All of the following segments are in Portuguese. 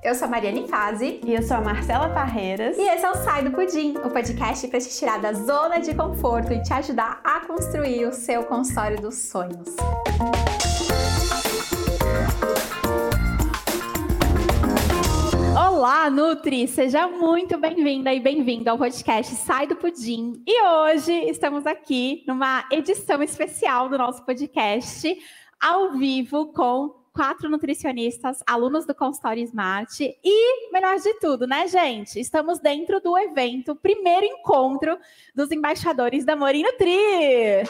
Eu sou a Mariane Fazi. E eu sou a Marcela Parreiras. E esse é o Sai do Pudim, o podcast para te tirar da zona de conforto e te ajudar a construir o seu consultório dos sonhos. Olá, Nutri! Seja muito bem-vinda e bem-vindo ao podcast Sai do Pudim. E hoje estamos aqui numa edição especial do nosso podcast, ao vivo, com quatro nutricionistas, alunos do consultório Smart. E, melhor de tudo, né, gente? Estamos dentro do evento, primeiro encontro dos embaixadores da Mori Nutri.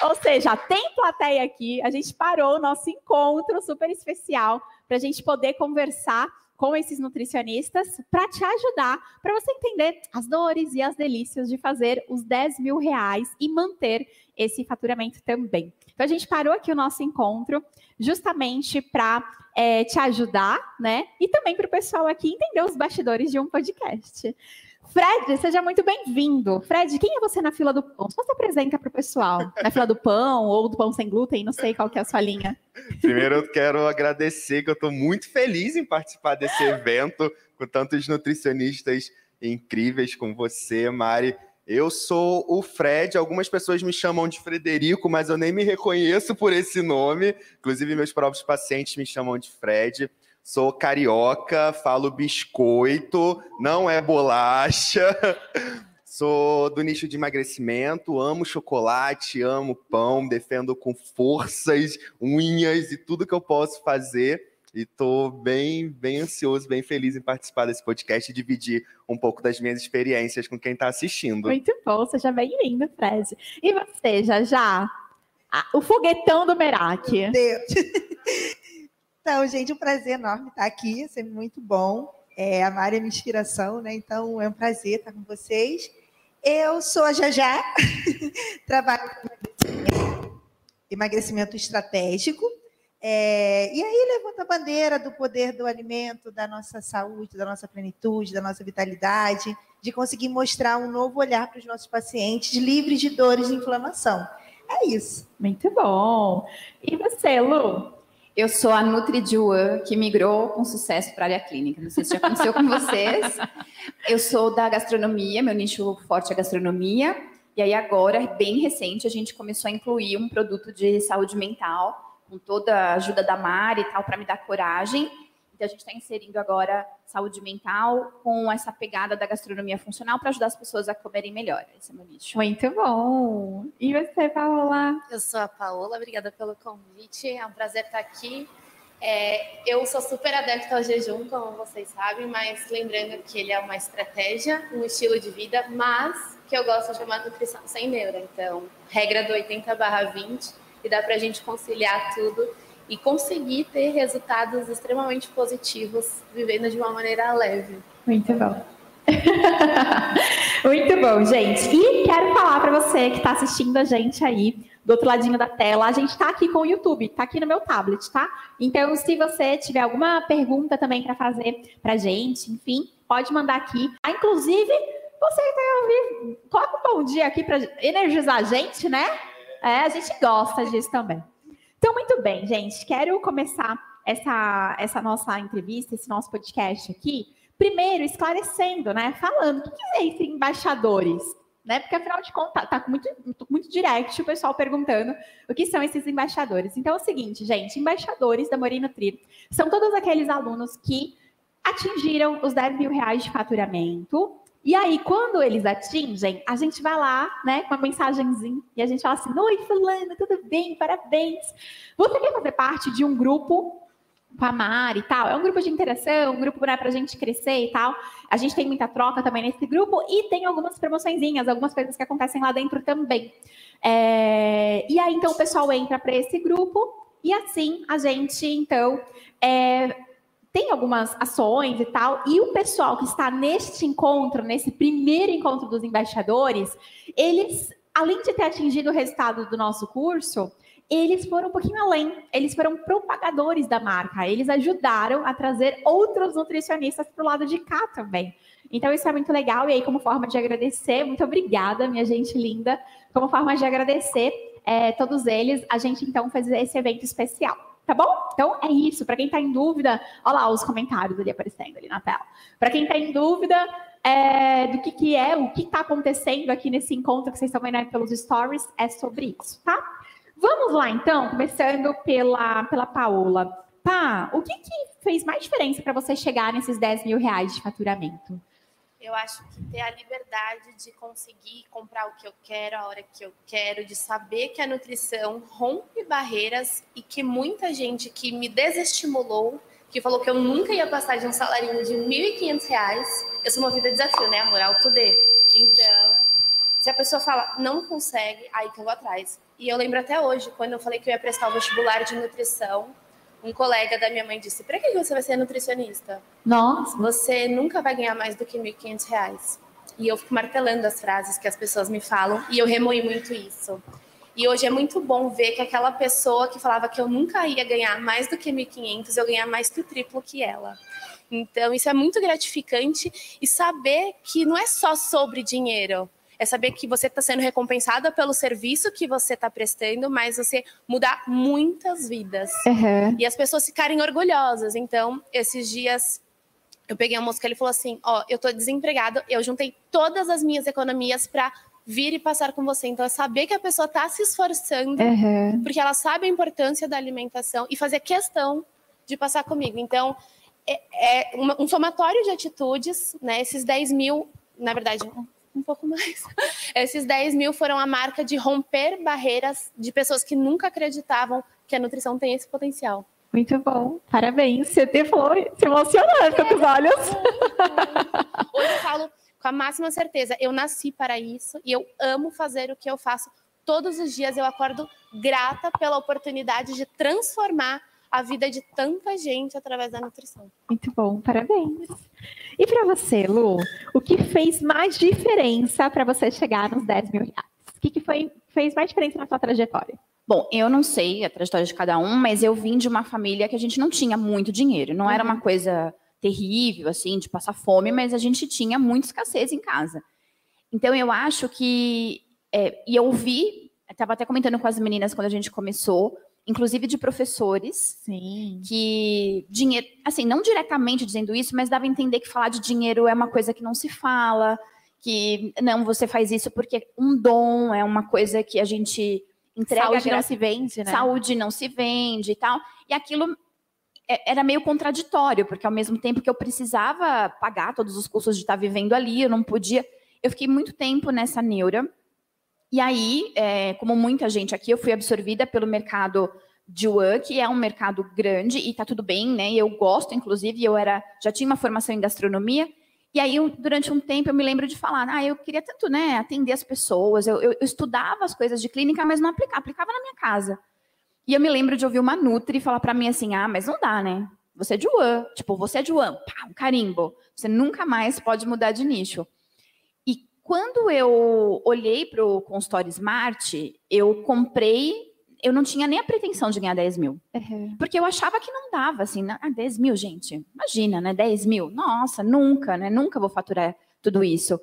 Ou seja, tem plateia aqui. A gente parou o nosso encontro super especial para a gente poder conversar com esses nutricionistas para te ajudar, para você entender as dores e as delícias de fazer os 10 mil reais e manter esse faturamento também. Então, a gente parou aqui o nosso encontro justamente para é, te ajudar, né? E também para o pessoal aqui entender os bastidores de um podcast. Fred, seja muito bem-vindo. Fred, quem é você na fila do pão? Só se apresenta para o pessoal. Na fila do pão ou do pão sem glúten, não sei qual que é a sua linha. Primeiro eu quero agradecer que eu estou muito feliz em participar desse evento com tantos nutricionistas incríveis como você, Mari. Eu sou o Fred, algumas pessoas me chamam de Frederico, mas eu nem me reconheço por esse nome. Inclusive, meus próprios pacientes me chamam de Fred. Sou carioca, falo biscoito, não é bolacha. Sou do nicho de emagrecimento, amo chocolate, amo pão, defendo com forças, unhas e tudo que eu posso fazer. E estou bem, bem ansioso, bem feliz em participar desse podcast e dividir um pouco das minhas experiências com quem está assistindo. Muito bom, seja bem-vindo, Fred. E você, já já? O foguetão do Merak. Meu Deus. Então, gente, um prazer enorme estar aqui, é sempre muito bom. É, a Mari é minha inspiração, né? Então é um prazer estar com vocês. Eu sou a Jajá, trabalho com emagrecimento, estratégico. É, e aí levanta a bandeira do poder do alimento, da nossa saúde, da nossa plenitude, da nossa vitalidade, de conseguir mostrar um novo olhar para os nossos pacientes livres de dores e inflamação. É isso. Muito bom. E você, Lu? Eu sou a Nutri Juan, que migrou com sucesso para a área clínica. Não sei se já aconteceu com vocês. Eu sou da gastronomia, meu nicho forte é gastronomia. E aí agora, bem recente, a gente começou a incluir um produto de saúde mental, com toda a ajuda da Mari e tal, para me dar coragem. Então, a gente está inserindo agora saúde mental com essa pegada da gastronomia funcional para ajudar as pessoas a comerem melhor. Esse é meu nicho. Muito bom. E você, Paola? Eu sou a Paola, obrigada pelo convite. É um prazer estar aqui. É, eu sou super adepta ao jejum, como vocês sabem, mas lembrando que ele é uma estratégia, um estilo de vida, mas que eu gosto de chamar nutrição sem neura. Então, regra do 80/20 e dá para a gente conciliar tudo e conseguir ter resultados extremamente positivos vivendo de uma maneira leve. Muito bom. Muito bom, gente. E quero falar para você que está assistindo a gente aí do outro ladinho da tela, a gente está aqui com o YouTube, está aqui no meu tablet, tá? Então, se você tiver alguma pergunta também para fazer para gente, enfim, pode mandar aqui. Ah, inclusive, você que está ouvindo, coloca um bom dia aqui para energizar a gente, né? É, a gente gosta disso também. Então, muito bem, gente. Quero começar essa, essa nossa entrevista, esse nosso podcast aqui, primeiro esclarecendo, né? Falando o que é isso embaixadores, né? Porque afinal de contas, tá muito, muito direct o pessoal perguntando o que são esses embaixadores. Então é o seguinte, gente, embaixadores da Morina Tri são todos aqueles alunos que atingiram os 10 mil reais de faturamento e aí, quando eles atingem, a gente vai lá, né, com uma mensagenzinha, e a gente fala assim: Oi, Fulano, tudo bem? Parabéns. Você quer fazer parte de um grupo com a Mari e tal? É um grupo de interação, um grupo né, para a gente crescer e tal. A gente tem muita troca também nesse grupo e tem algumas promoçõezinhas, algumas coisas que acontecem lá dentro também. É... E aí, então, o pessoal entra para esse grupo e assim a gente, então, é, tem algumas ações e tal, e o pessoal que está neste encontro, nesse primeiro encontro dos embaixadores, eles, além de ter atingido o resultado do nosso curso, eles foram um pouquinho além, eles foram propagadores da marca, eles ajudaram a trazer outros nutricionistas para o lado de cá também. Então, isso é muito legal, e aí, como forma de agradecer, muito obrigada, minha gente linda, como forma de agradecer é, todos eles, a gente então fez esse evento especial. Tá bom? Então é isso. Para quem está em dúvida, olha lá os comentários ali aparecendo ali na tela. Para quem está em dúvida é, do que, que é, o que está acontecendo aqui nesse encontro que vocês estão vendo pelos stories, é sobre isso, tá? Vamos lá, então, começando pela, pela Paola. Pá, o que, que fez mais diferença para você chegar nesses 10 mil reais de faturamento? Eu acho que ter a liberdade de conseguir comprar o que eu quero, a hora que eu quero, de saber que a nutrição rompe barreiras e que muita gente que me desestimulou, que falou que eu nunca ia passar de um salário de R$ 1.500, eu sou movida a desafio, né, amor? Alto D. Então, se a pessoa fala, não consegue, aí que eu vou atrás. E eu lembro até hoje, quando eu falei que eu ia prestar o vestibular de nutrição, um colega da minha mãe disse: Para que você vai ser nutricionista? Nossa. Você nunca vai ganhar mais do que R$ 1.500. E eu fico martelando as frases que as pessoas me falam e eu remoí muito isso. E hoje é muito bom ver que aquela pessoa que falava que eu nunca ia ganhar mais do que 1.500, eu ganhar mais que o triplo que ela. Então, isso é muito gratificante e saber que não é só sobre dinheiro é saber que você está sendo recompensada pelo serviço que você está prestando, mas você mudar muitas vidas. Uhum. E as pessoas ficarem orgulhosas. Então, esses dias eu peguei uma moça que ele falou assim: Ó, eu tô desempregado, eu juntei todas as minhas economias para vir e passar com você. Então, é saber que a pessoa está se esforçando, uhum. porque ela sabe a importância da alimentação e fazer questão de passar comigo. Então, é, é um somatório de atitudes, né? Esses 10 mil, na verdade, um pouco mais. Esses 10 mil foram a marca de romper barreiras de pessoas que nunca acreditavam que a nutrição tem esse potencial. Muito bom, parabéns. Você te foi se emocionando com os olhos. Hoje eu falo com a máxima certeza, eu nasci para isso e eu amo fazer o que eu faço. Todos os dias eu acordo grata pela oportunidade de transformar a vida de tanta gente através da nutrição. Muito bom, parabéns. E para você, Lu, o que fez mais diferença para você chegar nos 10 mil reais? O que, que foi, fez mais diferença na sua trajetória? Bom, eu não sei a trajetória de cada um, mas eu vim de uma família que a gente não tinha muito dinheiro. Não era uma uhum. coisa terrível, assim, de passar fome, mas a gente tinha muita escassez em casa. Então, eu acho que. É, e eu ouvi, estava até comentando com as meninas quando a gente começou, inclusive de professores, Sim. que dinheiro, assim, não diretamente dizendo isso, mas dava a entender que falar de dinheiro é uma coisa que não se fala, que não, você faz isso porque um dom é uma coisa que a gente entrega. Saúde não se vende, né? Saúde não se vende e tal. E aquilo é, era meio contraditório, porque ao mesmo tempo que eu precisava pagar todos os custos de estar vivendo ali, eu não podia. Eu fiquei muito tempo nessa neura. E aí, é, como muita gente aqui, eu fui absorvida pelo mercado de Wuhan, que é um mercado grande e está tudo bem, né? Eu gosto, inclusive, eu era já tinha uma formação em gastronomia. E aí, durante um tempo, eu me lembro de falar, ah, eu queria tanto, né, atender as pessoas. Eu, eu, eu estudava as coisas de clínica, mas não aplicava, aplicava na minha casa. E eu me lembro de ouvir uma Nutri falar para mim assim, ah, mas não dá, né? Você é de Wuhan, tipo, você é de Wuhan, pá, um carimbo. Você nunca mais pode mudar de nicho. Quando eu olhei para o consultório Smart, eu comprei, eu não tinha nem a pretensão de ganhar 10 mil. Uhum. Porque eu achava que não dava, assim, ah, 10 mil, gente, imagina, né? 10 mil, nossa, nunca, né? Nunca vou faturar tudo isso.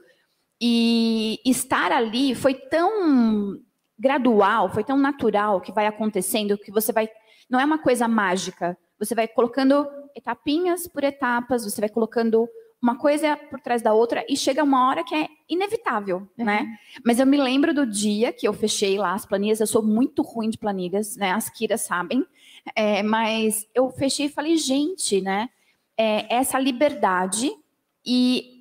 E estar ali foi tão gradual, foi tão natural que vai acontecendo que você vai. Não é uma coisa mágica. Você vai colocando etapinhas por etapas, você vai colocando uma coisa por trás da outra e chega uma hora que é inevitável, uhum. né? Mas eu me lembro do dia que eu fechei lá as planilhas, eu sou muito ruim de planilhas, né? As Kiras sabem, é, mas eu fechei e falei, gente, né? É, essa liberdade e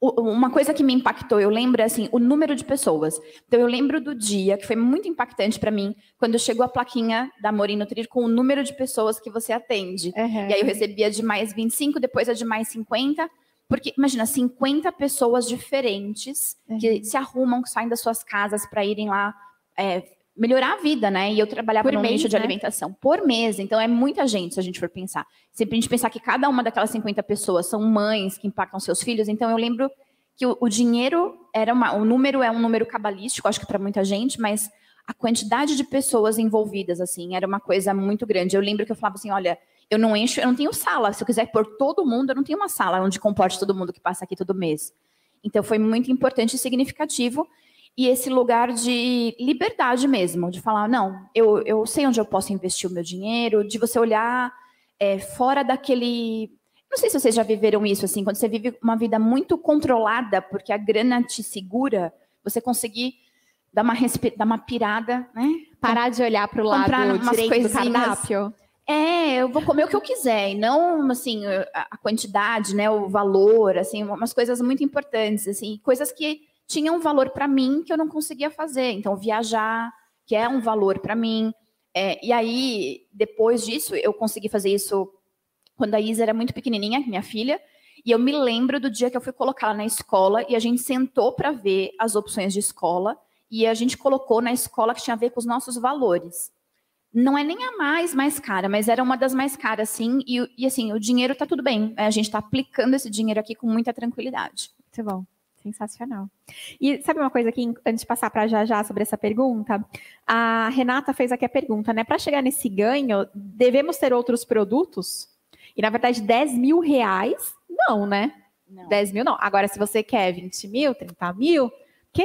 uma coisa que me impactou, eu lembro assim, o número de pessoas. Então eu lembro do dia que foi muito impactante para mim quando chegou a plaquinha da Morino Nutrir com o número de pessoas que você atende. Uhum. E aí eu recebia de mais 25, depois a de mais 50. Porque, imagina, 50 pessoas diferentes uhum. que se arrumam, que saem das suas casas para irem lá é, melhorar a vida, né? E eu trabalhava no nicho de né? alimentação por mês, então é muita gente, se a gente for pensar. Sempre a gente pensar que cada uma daquelas 50 pessoas são mães que impactam seus filhos, então eu lembro que o, o dinheiro era uma, o número é um número cabalístico, acho que para muita gente, mas a quantidade de pessoas envolvidas assim era uma coisa muito grande. Eu lembro que eu falava assim, olha, eu não encho, eu não tenho sala. Se eu quiser pôr todo mundo, eu não tenho uma sala onde comporte todo mundo que passa aqui todo mês. Então foi muito importante e significativo. e esse lugar de liberdade mesmo, de falar, não, eu, eu sei onde eu posso investir o meu dinheiro, de você olhar é, fora daquele. Não sei se vocês já viveram isso, assim, quando você vive uma vida muito controlada, porque a grana te segura, você conseguir dar uma, respi... dar uma pirada, né? Parar de olhar para o lado direito do cardápio. É, eu vou comer o que eu quiser, e não assim a quantidade, né, o valor, assim, umas coisas muito importantes, assim, coisas que tinham um valor para mim que eu não conseguia fazer. Então, viajar, que é um valor para mim. É, e aí, depois disso, eu consegui fazer isso quando a Isa era muito pequenininha, minha filha. E eu me lembro do dia que eu fui colocá-la na escola e a gente sentou para ver as opções de escola e a gente colocou na escola que tinha a ver com os nossos valores. Não é nem a mais mais cara, mas era uma das mais caras, sim. E, e assim, o dinheiro está tudo bem. A gente está aplicando esse dinheiro aqui com muita tranquilidade. Muito bom. Sensacional. E sabe uma coisa aqui, antes de passar para já já sobre essa pergunta? A Renata fez aqui a pergunta, né? Para chegar nesse ganho, devemos ter outros produtos? E na verdade, 10 mil reais, não, né? Não. 10 mil não. Agora, se você quer 20 mil, 30 mil, que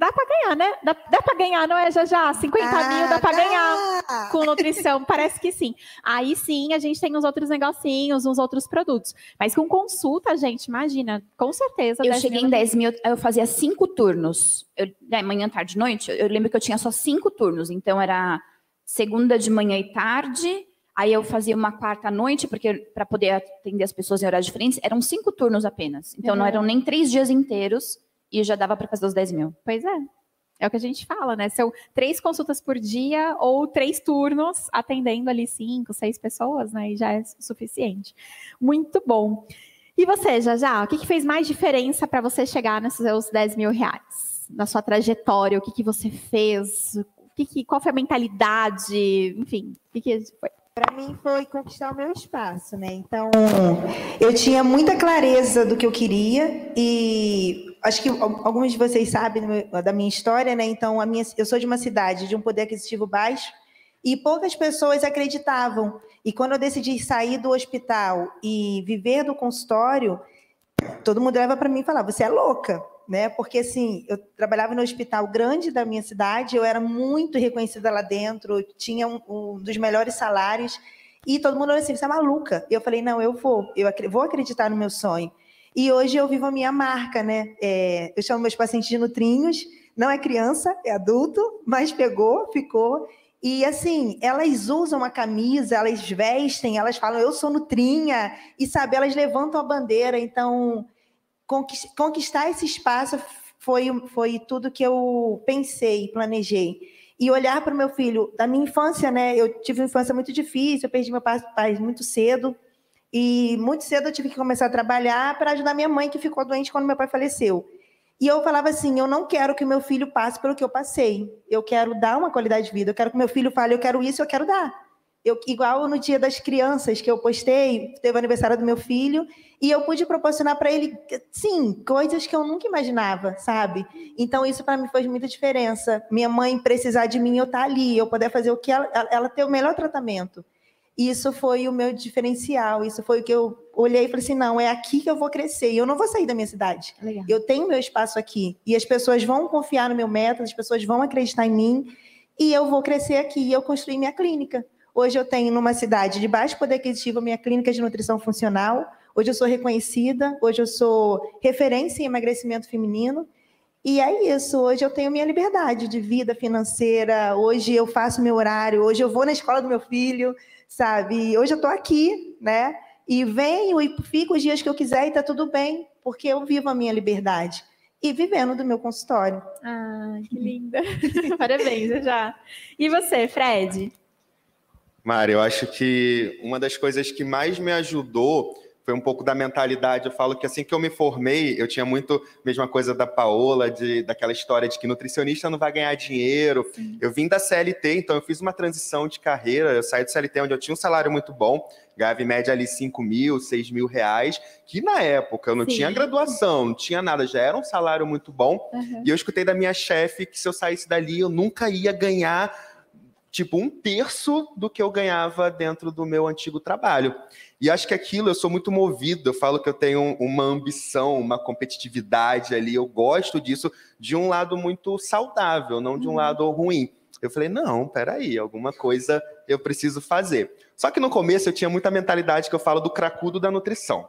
dá para ganhar, né? Dá, dá para ganhar, não é, já já? 50 ah, mil dá para ganhar com nutrição, parece que sim. Aí sim a gente tem uns outros negocinhos, uns outros produtos. Mas com consulta, gente, imagina, com certeza. Eu cheguei mil... em 10 mil, eu fazia cinco turnos. Eu, né, manhã, tarde, noite. Eu lembro que eu tinha só cinco turnos. Então era segunda de manhã e tarde. Aí eu fazia uma quarta noite, porque para poder atender as pessoas em horários diferentes, eram cinco turnos apenas. Então uhum. não eram nem três dias inteiros e já dava para fazer os 10 mil. Pois é. É o que a gente fala, né? São três consultas por dia ou três turnos, atendendo ali cinco, seis pessoas, né? E já é suficiente. Muito bom. E você, Jajá, o que, que fez mais diferença para você chegar nesses seus 10 mil reais? Na sua trajetória, o que, que você fez? O que que, qual foi a mentalidade? Enfim, o que, que foi? para mim foi conquistar o meu espaço, né? Então, eu tinha muita clareza do que eu queria e acho que alguns de vocês sabem da minha história, né? Então, a minha, eu sou de uma cidade de um poder aquisitivo baixo e poucas pessoas acreditavam. E quando eu decidi sair do hospital e viver do consultório, todo mundo leva para mim e fala: "Você é louca" né? Porque assim, eu trabalhava no hospital grande da minha cidade, eu era muito reconhecida lá dentro, tinha um, um dos melhores salários e todo mundo olhou assim, você é maluca. E eu falei, não, eu vou, eu vou acreditar no meu sonho. E hoje eu vivo a minha marca, né? É, eu chamo meus pacientes de nutrinhos, não é criança, é adulto, mas pegou, ficou. E assim, elas usam a camisa, elas vestem, elas falam, eu sou nutrinha, e sabe, elas levantam a bandeira, então conquistar esse espaço foi, foi tudo que eu pensei, planejei. E olhar para o meu filho, da minha infância, né? Eu tive uma infância muito difícil, eu perdi meu pai, pai muito cedo. E muito cedo eu tive que começar a trabalhar para ajudar minha mãe, que ficou doente quando meu pai faleceu. E eu falava assim: eu não quero que meu filho passe pelo que eu passei. Eu quero dar uma qualidade de vida. Eu quero que meu filho fale: eu quero isso, eu quero dar. Eu, igual no dia das crianças que eu postei, teve o aniversário do meu filho, e eu pude proporcionar para ele, sim, coisas que eu nunca imaginava, sabe? Então isso para mim fez muita diferença. Minha mãe precisar de mim, eu estar tá ali, eu poder fazer o que ela, ela ter o melhor tratamento. Isso foi o meu diferencial, isso foi o que eu olhei e falei assim, não, é aqui que eu vou crescer, e eu não vou sair da minha cidade. Legal. Eu tenho meu espaço aqui, e as pessoas vão confiar no meu método, as pessoas vão acreditar em mim, e eu vou crescer aqui, e eu construí minha clínica. Hoje eu tenho numa cidade de baixo poder aquisitivo minha clínica de nutrição funcional. Hoje eu sou reconhecida, hoje eu sou referência em emagrecimento feminino. E é isso, hoje eu tenho minha liberdade de vida financeira, hoje eu faço meu horário, hoje eu vou na escola do meu filho, sabe? Hoje eu estou aqui, né? E venho e fico os dias que eu quiser e está tudo bem, porque eu vivo a minha liberdade. E vivendo do meu consultório. Ah, que linda. Parabéns, já. E você, Fred? Mari, eu acho que uma das coisas que mais me ajudou foi um pouco da mentalidade. Eu falo que assim que eu me formei, eu tinha muito mesma coisa da Paola, de, daquela história de que nutricionista não vai ganhar dinheiro. Sim. Eu vim da CLT, então eu fiz uma transição de carreira. Eu saí do CLT onde eu tinha um salário muito bom, ganhava em média ali 5 mil, 6 mil reais, que na época eu não Sim. tinha graduação, não tinha nada, já era um salário muito bom. Uhum. E eu escutei da minha chefe que se eu saísse dali, eu nunca ia ganhar tipo um terço do que eu ganhava dentro do meu antigo trabalho. E acho que aquilo eu sou muito movido, eu falo que eu tenho uma ambição, uma competitividade ali, eu gosto disso de um lado muito saudável, não de um uhum. lado ruim. Eu falei, não, peraí, alguma coisa eu preciso fazer. Só que no começo eu tinha muita mentalidade que eu falo do cracudo da nutrição.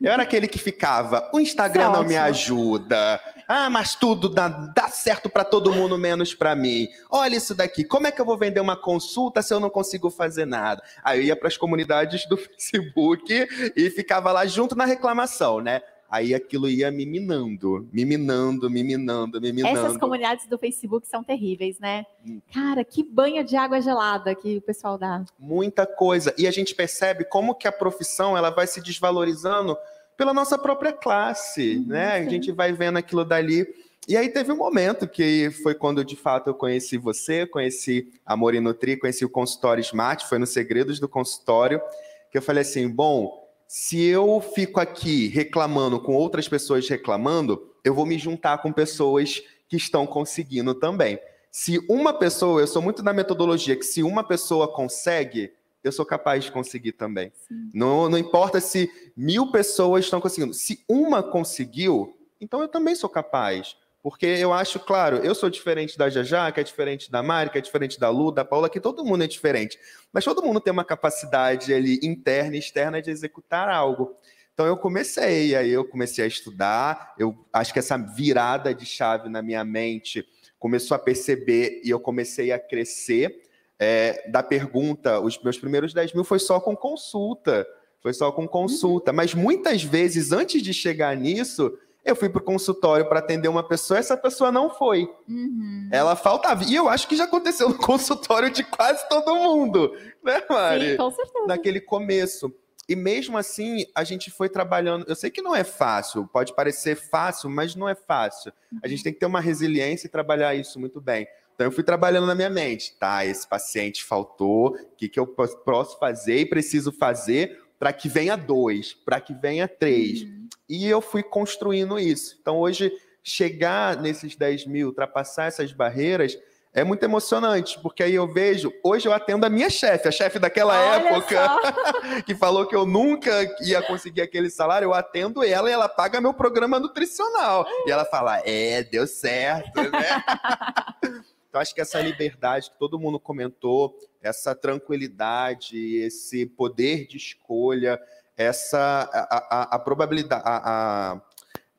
Eu era aquele que ficava, o Instagram é não me ajuda. Ah, mas tudo dá, dá certo para todo mundo, menos para mim. Olha isso daqui, como é que eu vou vender uma consulta se eu não consigo fazer nada? Aí eu ia para as comunidades do Facebook e ficava lá junto na reclamação, né? Aí aquilo ia me minando, me minando, me minando, me minando. Essas comunidades do Facebook são terríveis, né? Hum. Cara, que banho de água gelada que o pessoal dá. Muita coisa. E a gente percebe como que a profissão ela vai se desvalorizando pela nossa própria classe, uhum, né? Sim. A gente vai vendo aquilo dali. E aí teve um momento que foi quando de fato eu conheci você, conheci Amor e Nutri, conheci o consultório Smart, foi no Segredos do Consultório, que eu falei assim, bom, se eu fico aqui reclamando com outras pessoas reclamando, eu vou me juntar com pessoas que estão conseguindo também. Se uma pessoa, eu sou muito da metodologia que se uma pessoa consegue, eu sou capaz de conseguir também. Não, não importa se mil pessoas estão conseguindo. Se uma conseguiu, então eu também sou capaz. Porque eu acho, claro, eu sou diferente da Jajá, que é diferente da Mari, que é diferente da Lu, da Paula, que todo mundo é diferente. Mas todo mundo tem uma capacidade ali interna e externa de executar algo. Então eu comecei, aí eu comecei a estudar, eu acho que essa virada de chave na minha mente começou a perceber e eu comecei a crescer. É, da pergunta, os meus primeiros 10 mil foi só com consulta, foi só com consulta. Mas muitas vezes, antes de chegar nisso, eu fui para o consultório para atender uma pessoa, essa pessoa não foi. Uhum. Ela faltava. E eu acho que já aconteceu no consultório de quase todo mundo, né, Mari? Sim, com certeza. Naquele começo. E mesmo assim, a gente foi trabalhando. Eu sei que não é fácil, pode parecer fácil, mas não é fácil. A gente tem que ter uma resiliência e trabalhar isso muito bem. Então, eu fui trabalhando na minha mente. Tá, esse paciente faltou, o que, que eu posso fazer e preciso fazer para que venha dois, para que venha três. Uhum. E eu fui construindo isso. Então, hoje, chegar nesses 10 mil, ultrapassar essas barreiras, é muito emocionante, porque aí eu vejo, hoje eu atendo a minha chefe, a chefe daquela Olha época, que falou que eu nunca ia conseguir aquele salário, eu atendo ela e ela paga meu programa nutricional. E ela fala, é, deu certo, né? então, acho que essa liberdade que todo mundo comentou, essa tranquilidade, esse poder de escolha, essa a, a, a probabilidade, a, a,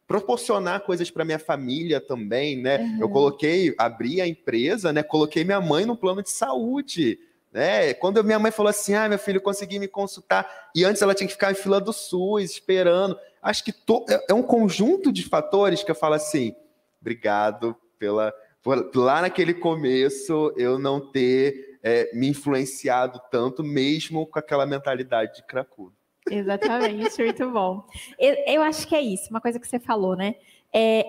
proporcionar coisas para minha família também, né? Uhum. Eu coloquei, abri a empresa, né? Coloquei minha mãe no plano de saúde. Né? Quando minha mãe falou assim, ah, meu filho, consegui me consultar, e antes ela tinha que ficar em fila do SUS, esperando. Acho que to... É, é um conjunto de fatores que eu falo assim, obrigado pela. Por, lá naquele começo, eu não ter é, me influenciado tanto, mesmo com aquela mentalidade de cracudo. Exatamente, muito bom. Eu, eu, acho que é isso, uma coisa que você falou, né? É,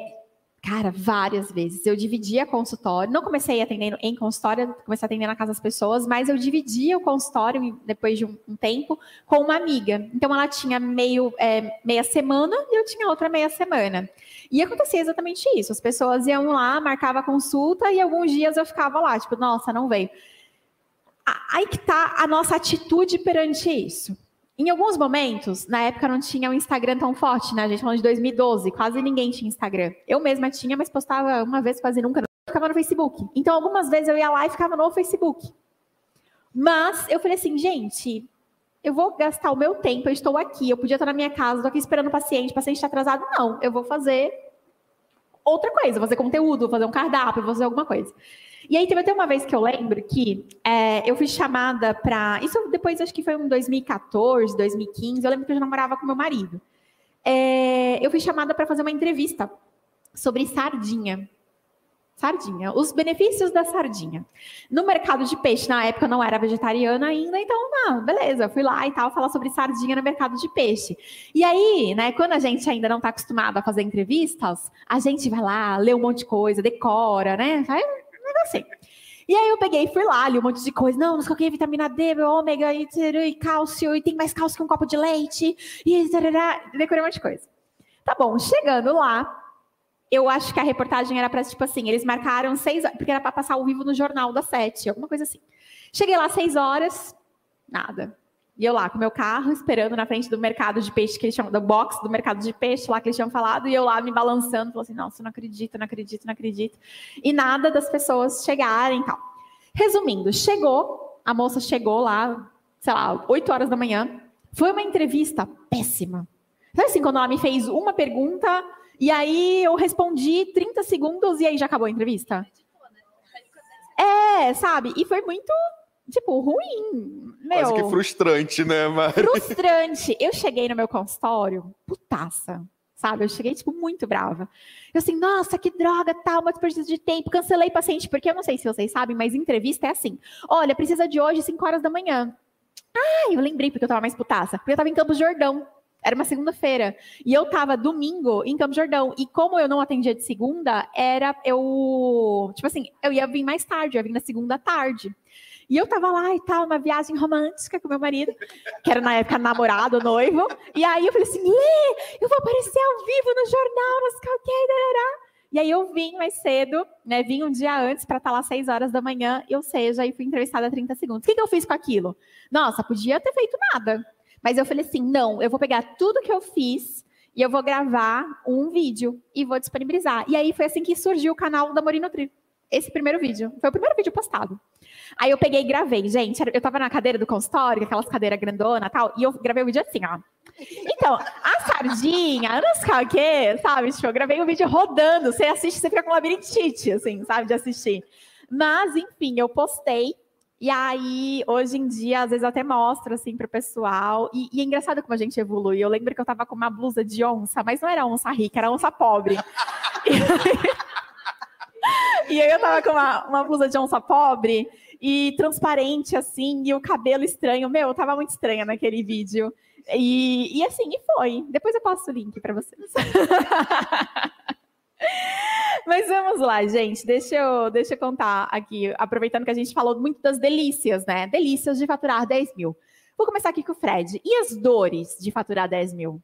cara, várias vezes. Eu dividia consultório, não comecei atendendo em consultório, comecei a atender na casa das pessoas, mas eu dividia o consultório depois de um, um tempo com uma amiga. Então ela tinha meio é, meia semana e eu tinha outra meia semana. E acontecia exatamente isso. As pessoas iam lá, marcava a consulta e alguns dias eu ficava lá, tipo, nossa, não veio. Aí que tá a nossa atitude perante isso. Em alguns momentos, na época não tinha o um Instagram tão forte, né? A gente falando de 2012, quase ninguém tinha Instagram. Eu mesma tinha, mas postava uma vez, quase nunca. ficava no Facebook. Então, algumas vezes eu ia lá e ficava no Facebook. Mas eu falei assim, gente, eu vou gastar o meu tempo, eu estou aqui, eu podia estar na minha casa, estou aqui esperando o paciente, o paciente está atrasado. Não, eu vou fazer outra coisa, vou fazer conteúdo, vou fazer um cardápio, vou fazer alguma coisa. E aí teve até uma vez que eu lembro que é, eu fui chamada para. Isso depois, acho que foi em 2014, 2015. Eu lembro que eu já namorava com meu marido. É, eu fui chamada para fazer uma entrevista sobre sardinha. Sardinha, os benefícios da sardinha. No mercado de peixe, na época eu não era vegetariana ainda, então, não, beleza, fui lá e tal, falar sobre sardinha no mercado de peixe. E aí, né, quando a gente ainda não está acostumado a fazer entrevistas, a gente vai lá, lê um monte de coisa, decora, né? Vai assim. E aí eu peguei e fui lá, li um monte de coisa. Não, não coloquei vitamina D, ômega e, e cálcio, e tem mais cálcio que um copo de leite, e tarará, decorei um monte de coisa. Tá bom, chegando lá, eu acho que a reportagem era para tipo assim, eles marcaram seis, porque era para passar ao vivo no jornal das sete, alguma coisa assim. Cheguei lá seis horas, nada. E eu lá com meu carro, esperando na frente do mercado de peixe que eles chamam, do box do mercado de peixe lá que eles tinham falado, e eu lá me balançando, falando assim, nossa, não acredito, não acredito, não acredito. E nada das pessoas chegarem e tal. Resumindo, chegou, a moça chegou lá, sei lá, 8 horas da manhã. Foi uma entrevista péssima. Sabe assim, quando ela me fez uma pergunta, e aí eu respondi 30 segundos e aí já acabou a entrevista? É, sabe? E foi muito, tipo, ruim. Meu, Quase que frustrante, né, Mari? frustrante. Eu cheguei no meu consultório, putaça, sabe? Eu cheguei, tipo, muito brava. Eu assim, nossa, que droga, tal, uma desperdício de tempo. Cancelei paciente, porque eu não sei se vocês sabem, mas entrevista é assim. Olha, precisa de hoje, 5 horas da manhã. Ah, eu lembrei porque eu tava mais putaça. Porque eu tava em Campos Jordão. Era uma segunda-feira. E eu tava domingo em Campos Jordão. E como eu não atendia de segunda, era eu. Tipo assim, eu ia vir mais tarde, eu ia vir na segunda tarde. E eu tava lá e tal, uma viagem romântica com meu marido, que era na época namorado, noivo. E aí eu falei assim: Lê, eu vou aparecer ao vivo no jornal, não sei o que, E aí eu vim mais cedo, né? Vim um dia antes para estar lá às 6 horas da manhã, ou seja, aí fui entrevistada 30 segundos. O que, que eu fiz com aquilo? Nossa, podia ter feito nada. Mas eu falei assim: não, eu vou pegar tudo que eu fiz e eu vou gravar um vídeo e vou disponibilizar. E aí foi assim que surgiu o canal da Morino Tri. Esse primeiro vídeo. Foi o primeiro vídeo postado. Aí eu peguei e gravei. Gente, eu tava na cadeira do consultório, aquelas cadeiras grandona e tal, e eu gravei o vídeo assim, ó. Então, a sardinha, não sei o quê, sabe? Tipo, eu gravei o vídeo rodando. Você assiste, você fica com labirintite, assim, sabe? De assistir. Mas, enfim, eu postei e aí, hoje em dia, às vezes eu até mostro assim pro pessoal. E, e, é engraçado como a gente evolui. Eu lembro que eu tava com uma blusa de onça, mas não era onça rica, era onça pobre. e, aí eu tava com uma, uma blusa de onça pobre e transparente, assim, e o cabelo estranho. Meu, eu tava muito estranha naquele vídeo. E, e assim, e foi. Depois eu passo o link para vocês. Mas vamos lá, gente. Deixa eu, deixa eu contar aqui, aproveitando que a gente falou muito das delícias, né? Delícias de faturar 10 mil. Vou começar aqui com o Fred. E as dores de faturar 10 mil?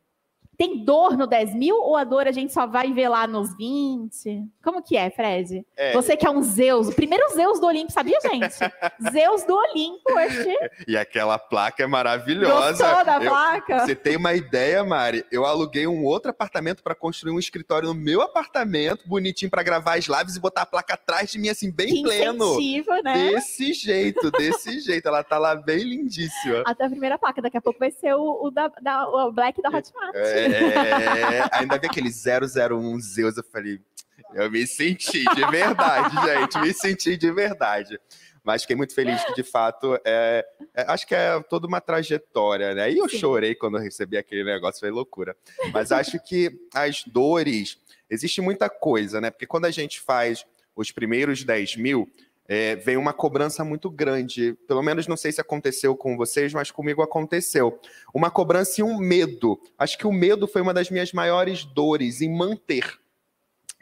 Tem dor no 10 mil ou a dor a gente só vai ver lá nos 20? Como que é, Fred? É. Você que é um Zeus, o primeiro Zeus do Olimpo, sabia, gente? Zeus do Olimpo, este. E aquela placa é maravilhosa. Gostou da eu, placa? Você tem uma ideia, Mari? Eu aluguei um outro apartamento para construir um escritório no meu apartamento, bonitinho para gravar as lives e botar a placa atrás de mim, assim, bem que pleno. Né? Desse jeito, desse jeito. Ela tá lá bem lindíssima. Até a primeira placa, daqui a pouco vai ser o, o da, da, o Black da Hotmart. É. É, ainda vi aquele 001 Zeus, eu falei, eu me senti de verdade, gente, me senti de verdade. Mas fiquei muito feliz que, de fato, é, é, acho que é toda uma trajetória, né? E eu Sim. chorei quando eu recebi aquele negócio, foi loucura. Mas acho que as dores, existe muita coisa, né? Porque quando a gente faz os primeiros 10 mil, é, vem uma cobrança muito grande. Pelo menos não sei se aconteceu com vocês, mas comigo aconteceu. Uma cobrança e um medo. Acho que o medo foi uma das minhas maiores dores em manter.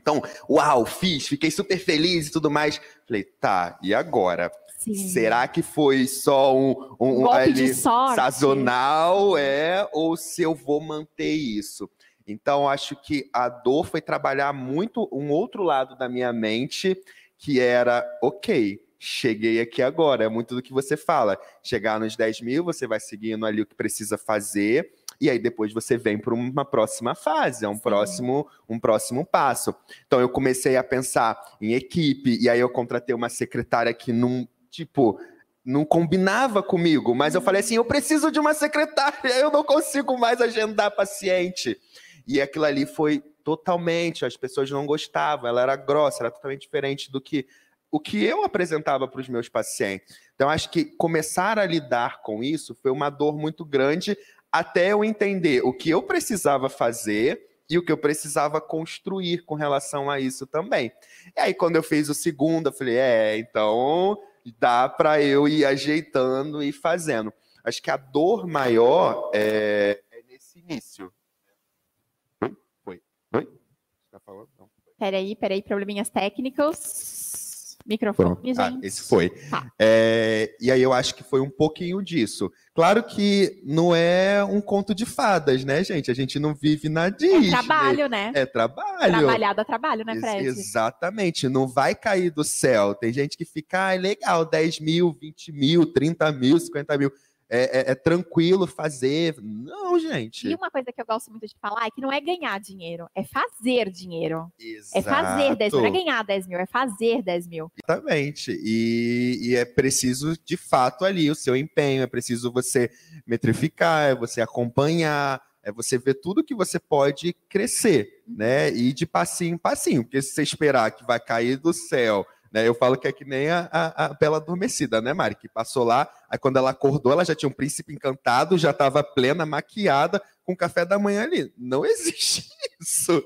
Então, uau, fiz, fiquei super feliz e tudo mais. Falei, tá, e agora? Sim. Será que foi só um, um, um ali, sazonal, é? Ou se eu vou manter isso? Então, acho que a dor foi trabalhar muito um outro lado da minha mente que era, ok, cheguei aqui agora. É muito do que você fala. Chegar nos 10 mil, você vai seguindo ali o que precisa fazer, e aí depois você vem para uma próxima fase, é um próximo, um próximo passo. Então eu comecei a pensar em equipe, e aí eu contratei uma secretária que não, tipo, não combinava comigo, mas eu falei assim: eu preciso de uma secretária, eu não consigo mais agendar paciente. E aquilo ali foi totalmente, as pessoas não gostavam, ela era grossa, era totalmente diferente do que o que eu apresentava para os meus pacientes. Então, acho que começar a lidar com isso foi uma dor muito grande até eu entender o que eu precisava fazer e o que eu precisava construir com relação a isso também. E aí, quando eu fiz o segundo, eu falei: é, então dá para eu ir ajeitando e fazendo. Acho que a dor maior é, é nesse início. Oi? Tá falando? Não. Peraí, peraí, probleminhas técnicos. Microfone, Pronto. Ah, gente. esse foi. Tá. É, e aí eu acho que foi um pouquinho disso. Claro que não é um conto de fadas, né, gente? A gente não vive na Disney. É trabalho, né? É trabalho. Trabalhar dá trabalho, né, Ex- Fred? Exatamente, não vai cair do céu. Tem gente que fica, ah, é legal, 10 mil, 20 mil, 30 mil, 50 mil. É, é- é tranquilo fazer. Não, gente. E uma coisa que eu gosto muito de falar é que não é ganhar dinheiro, é fazer dinheiro. É fazer 10 mil, não é Exato. ganhar 10 mil, é fazer 10 mil. Exatamente. E, e é preciso, de fato, ali o seu empenho, é preciso você metrificar, é você acompanhar, é você ver tudo que você pode crescer, né? E de passinho em passinho, porque se você esperar que vai cair do céu, né? Eu falo que é que nem a, a, a Bela Adormecida, né, Mari? Que passou lá, aí quando ela acordou, ela já tinha um príncipe encantado, já estava plena, maquiada, com café da manhã ali. Não existe isso.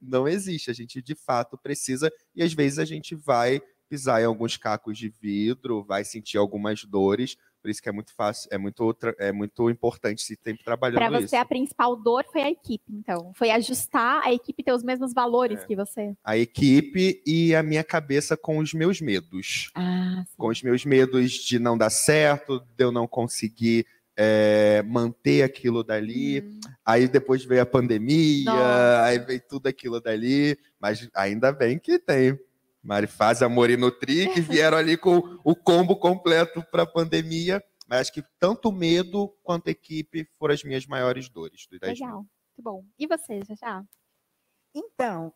Não existe. A gente, de fato, precisa, e às vezes a gente vai pisar em alguns cacos de vidro, vai sentir algumas dores. Por isso que é muito fácil, é muito, é muito importante se tempo trabalhando Para você, isso. a principal dor foi a equipe, então. Foi ajustar a equipe ter os mesmos valores É. que você. A equipe e a minha cabeça com os meus medos. Ah. Com os meus medos de não dar certo, de eu não conseguir é, manter aquilo dali. Hum. Aí depois veio a pandemia, Nossa. aí veio tudo aquilo dali. Mas ainda bem que tem Marifaz, Amor e Nutri, que vieram ali com o combo completo para a pandemia. Mas acho que tanto o medo quanto a equipe foram as minhas maiores dores do 10 mil. Legal. Muito bom. E você, já já? Então,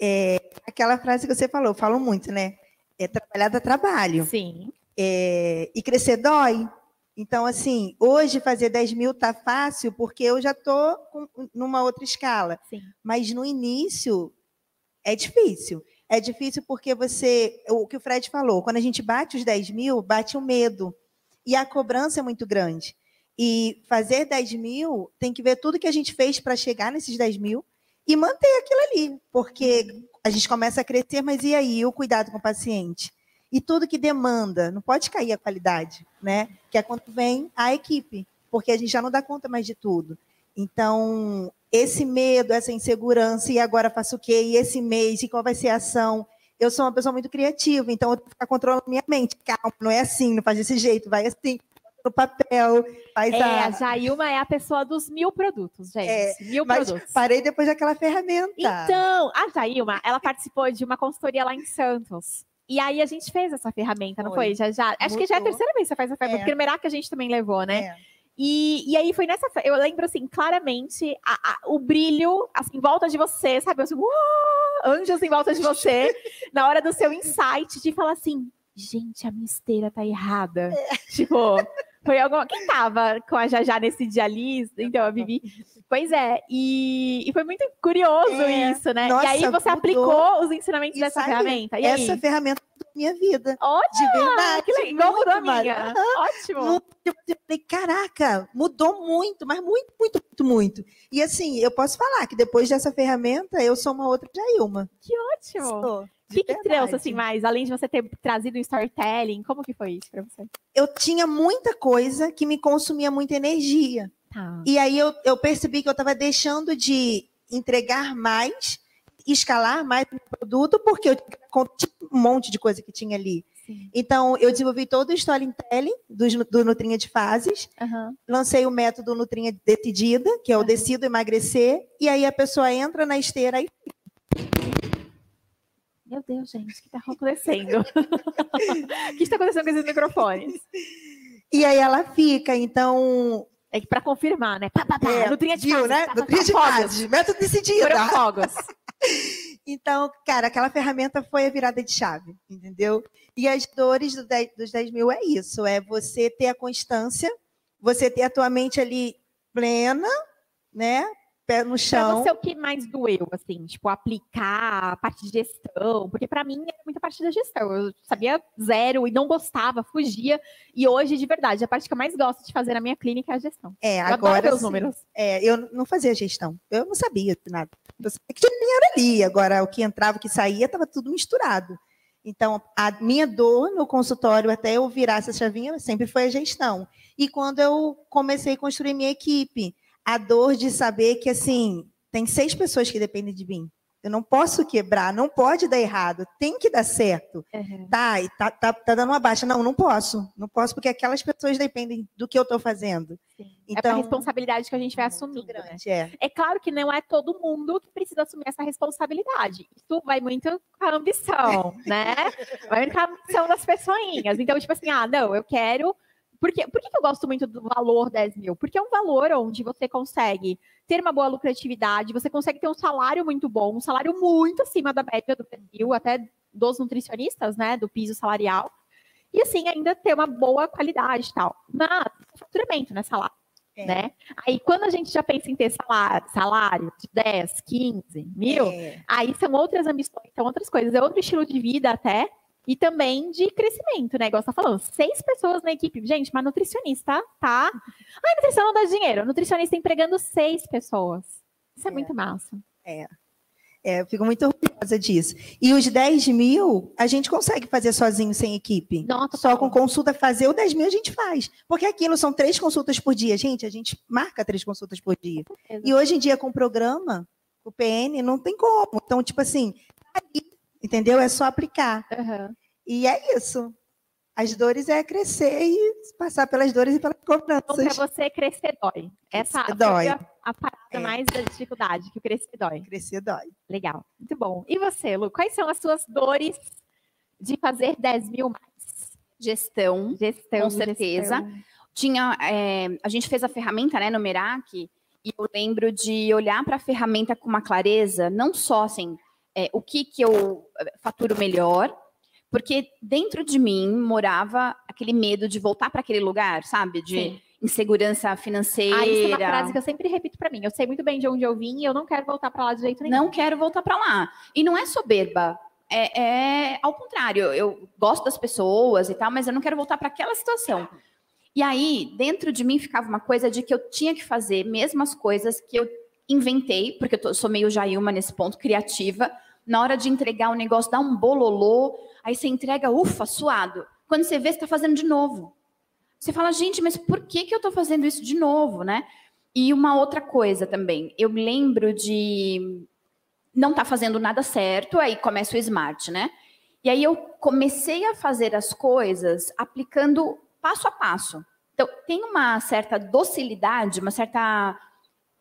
é, aquela frase que você falou, falo muito, né? É trabalhar dá trabalho. Sim. É, e crescer dói. Então, assim, hoje fazer 10 mil tá fácil porque eu já estou numa outra escala. Sim. Mas no início é difícil. É difícil porque você. O que o Fred falou, quando a gente bate os 10 mil, bate o medo. E a cobrança é muito grande. E fazer 10 mil tem que ver tudo que a gente fez para chegar nesses 10 mil e manter aquilo ali. Porque a gente começa a crescer, mas e aí? O cuidado com o paciente? E tudo que demanda, não pode cair a qualidade, né? Que é quando vem a equipe, porque a gente já não dá conta mais de tudo. Então, esse medo, essa insegurança, e agora faço o quê? E esse mês, e qual vai ser a ação? Eu sou uma pessoa muito criativa, então eu tenho que ficar controlando minha mente. Calma, não é assim, não faz desse jeito, vai assim, no papel, faz É, a. a Jailma é a pessoa dos mil produtos, gente. É, mil Mas produtos. parei depois daquela ferramenta. Então, a Jailma, ela participou de uma consultoria lá em Santos. E aí a gente fez essa ferramenta, não Foi. foi? Já, já. Acho que já é a terceira vez que você faz essa ferramenta, É. porque no Merak a gente também levou, né? É. E, e aí foi nessa. Eu lembro assim, claramente, a- a- o brilho assim, em volta de você, sabe? Eu assim, anjos em volta de você, na hora do seu insight, de falar assim, gente, a minha esteira tá errada. Tipo, foi alguma. Quem tava com a Jajá nesse dia ali? Então, a Vivi. Pois é, e, e foi muito curioso É. isso, né? Nossa, e aí você aplicou os ensinamentos dessa sabe, ferramenta. E Essa aí? ferramenta mudou minha vida. Olha, De verdade. que legal, mudou a minha. Ótimo. Muito, eu falei, caraca, mudou muito, mas muito, muito, muito, muito. E assim, eu posso falar que depois dessa ferramenta, eu sou uma outra Jailma. Ótimo. Sou, O que, que trouxe, assim, mais? Além de você ter trazido o storytelling, como que foi isso pra você? Eu tinha muita coisa que me consumia muita energia. Tá. E aí eu, eu percebi que eu estava deixando de entregar mais, escalar mais o produto, porque eu tinha um monte de coisa que tinha ali. Sim. Então, eu desenvolvi todo o storytelling do, do Nutrinha de Fases, Aham. lancei o método Nutrinha Decidida, que é o Aham. Decido Emagrecer, e aí a pessoa entra na esteira e Meu Deus, gente, o que tá acontecendo? o que está acontecendo com esses microfones? E aí ela fica, então. É que pra confirmar, né? Pá, pá, pá, É, nutrinha de viu, né? fases, método decidido. Foram fogos. Então, cara, aquela ferramenta foi a virada de chave, entendeu? E as dores do 10 dos 10 mil é isso: é você ter a constância, você ter a tua mente ali plena, né? Pé no Pra chão. você, o que mais doeu, assim? Tipo, aplicar a parte de gestão? Porque pra mim era muita parte da gestão. Eu sabia zero e não gostava, fugia. E hoje, de verdade, a parte que eu mais gosto de fazer na minha clínica é a gestão. É, Eu agora os números. É, eu não fazia gestão. Eu não sabia de nada. Eu sabia que tinha dinheiro ali. Agora, o que entrava, o que saía, estava tudo misturado. Então, a minha dor no consultório, até eu virar essa chavinha, sempre foi a gestão. E quando eu comecei a construir minha equipe, a dor de saber que, assim, tem seis pessoas que dependem de mim. Eu não posso quebrar, não pode dar errado, tem que dar certo. Uhum. Tá, e tá, tá, tá dando uma baixa. Não, não posso. Não posso, porque aquelas pessoas dependem do que eu estou fazendo. Sim. é Então, uma responsabilidade que a gente vai assumindo. né? grande, é. É claro que não é todo mundo que precisa assumir essa responsabilidade. Isso vai muito com a ambição, né? Vai muito com a ambição das pessoinhas. Então, tipo assim, ah, não, eu quero. Por, quê? Por que que eu gosto muito do valor 10 mil? Porque é um valor onde você consegue ter uma boa lucratividade, você consegue ter um salário muito bom, um salário muito acima da média do Brasil, até dos nutricionistas, né? Do piso salarial. E assim, ainda ter uma boa qualidade e tal. Mas, faturamento, né? Salário É. né? Aí, quando a gente já pensa em ter salário, salário de 10, 15 mil, É. aí são outras ambições, são outras coisas, é outro estilo de vida até, e também de crescimento, né? Igual você tá falando, seis pessoas na equipe. Gente, mas nutricionista, tá? Ai, nutrição não dá dinheiro. Nutricionista empregando seis pessoas. Isso é, É. muito massa. É, eu fico muito orgulhosa disso. E os 10 mil, a gente consegue fazer sozinho, sem equipe. Nossa, Só com consulta fazer o 10 mil a gente faz. Porque aquilo são três consultas por dia. Gente, a gente marca três consultas por dia. E hoje em dia, com o programa, o PN, não tem como. Então, tipo assim, tá ali, entendeu? É só aplicar. Aham. E é isso. As dores é crescer e passar pelas dores e pelas Então, cobranças. pra você, crescer dói. Essa dói. a, a parada É. mais da dificuldade, que o crescer dói. Crescer dói. Legal, muito bom. E você, Lu, quais são as suas dores de fazer 10 mil mais? Gestão. Gestão, Com certeza. gestão. Tinha, é, a gente fez a ferramenta, né, no Merak, e eu lembro de olhar para a ferramenta com uma clareza, não só assim, é, o que que eu eh, faturo melhor, porque dentro de mim morava aquele medo de voltar para aquele lugar, sabe? De Sim. insegurança financeira. Ah, isso é uma frase que eu sempre repito pra mim. Eu sei muito bem de onde eu vim e eu não quero voltar pra lá de jeito nenhum. não quero voltar para lá. E não é soberba. É, é ao contrário. Eu gosto das pessoas e tal, mas eu não quero voltar para aquela situação. E aí, dentro de mim ficava uma coisa de que eu tinha que fazer mesmo as coisas que eu inventei, porque eu tô- sou meio Jailma nesse ponto, criativa. Na hora de entregar o negócio, dá um bololô, aí você entrega, ufa, suado. Quando você vê, você está fazendo de novo. Você fala, gente, mas por que, que eu estou fazendo isso de novo, né? E uma outra coisa também, eu me lembro de não estar fazendo nada certo, aí começa o smart, né? E aí eu comecei a fazer as coisas aplicando passo a passo. Então, tem uma certa docilidade, uma certa.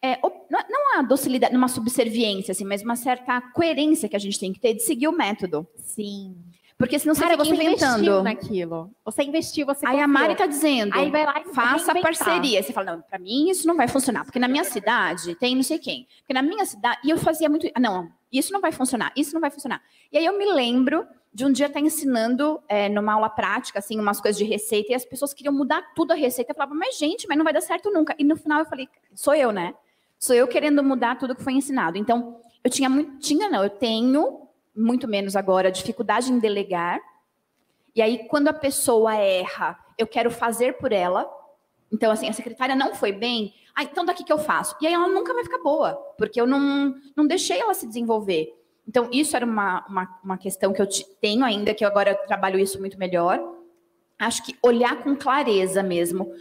É, não é- não a docilidade, uma subserviência, assim, mas uma certa coerência que a gente tem que ter de seguir o método. Sim. Porque senão você Cara, fica você investiu inventando. naquilo. Você investiu, você Aí a. Mari tá dizendo, Aí vai lá e faça parceria. Você fala, não, pra mim isso não vai funcionar, porque na minha cidade tem não sei quem. Porque na minha cidade, e eu fazia muito, ah, não, isso não vai funcionar, isso não vai funcionar. E aí eu me lembro de um dia estar ensinando é, numa aula prática, assim, umas coisas de receita, e as pessoas queriam mudar tudo a receita. Eu falava, mas gente, mas não vai dar certo nunca. E no final eu falei, sou eu, né? Sou eu querendo mudar tudo que foi ensinado. Então, eu tinha muito, tinha não, eu tenho, muito menos agora, dificuldade em delegar. E aí, quando a pessoa erra, eu quero fazer por ela. Então, assim, a secretária não foi bem. Ah, então daqui que eu faço. E aí ela nunca vai ficar boa, porque eu não, não deixei ela se desenvolver. Então, isso era uma, uma, uma questão que eu te- tenho ainda, que eu agora trabalho isso muito melhor. Acho que olhar com clareza mesmo.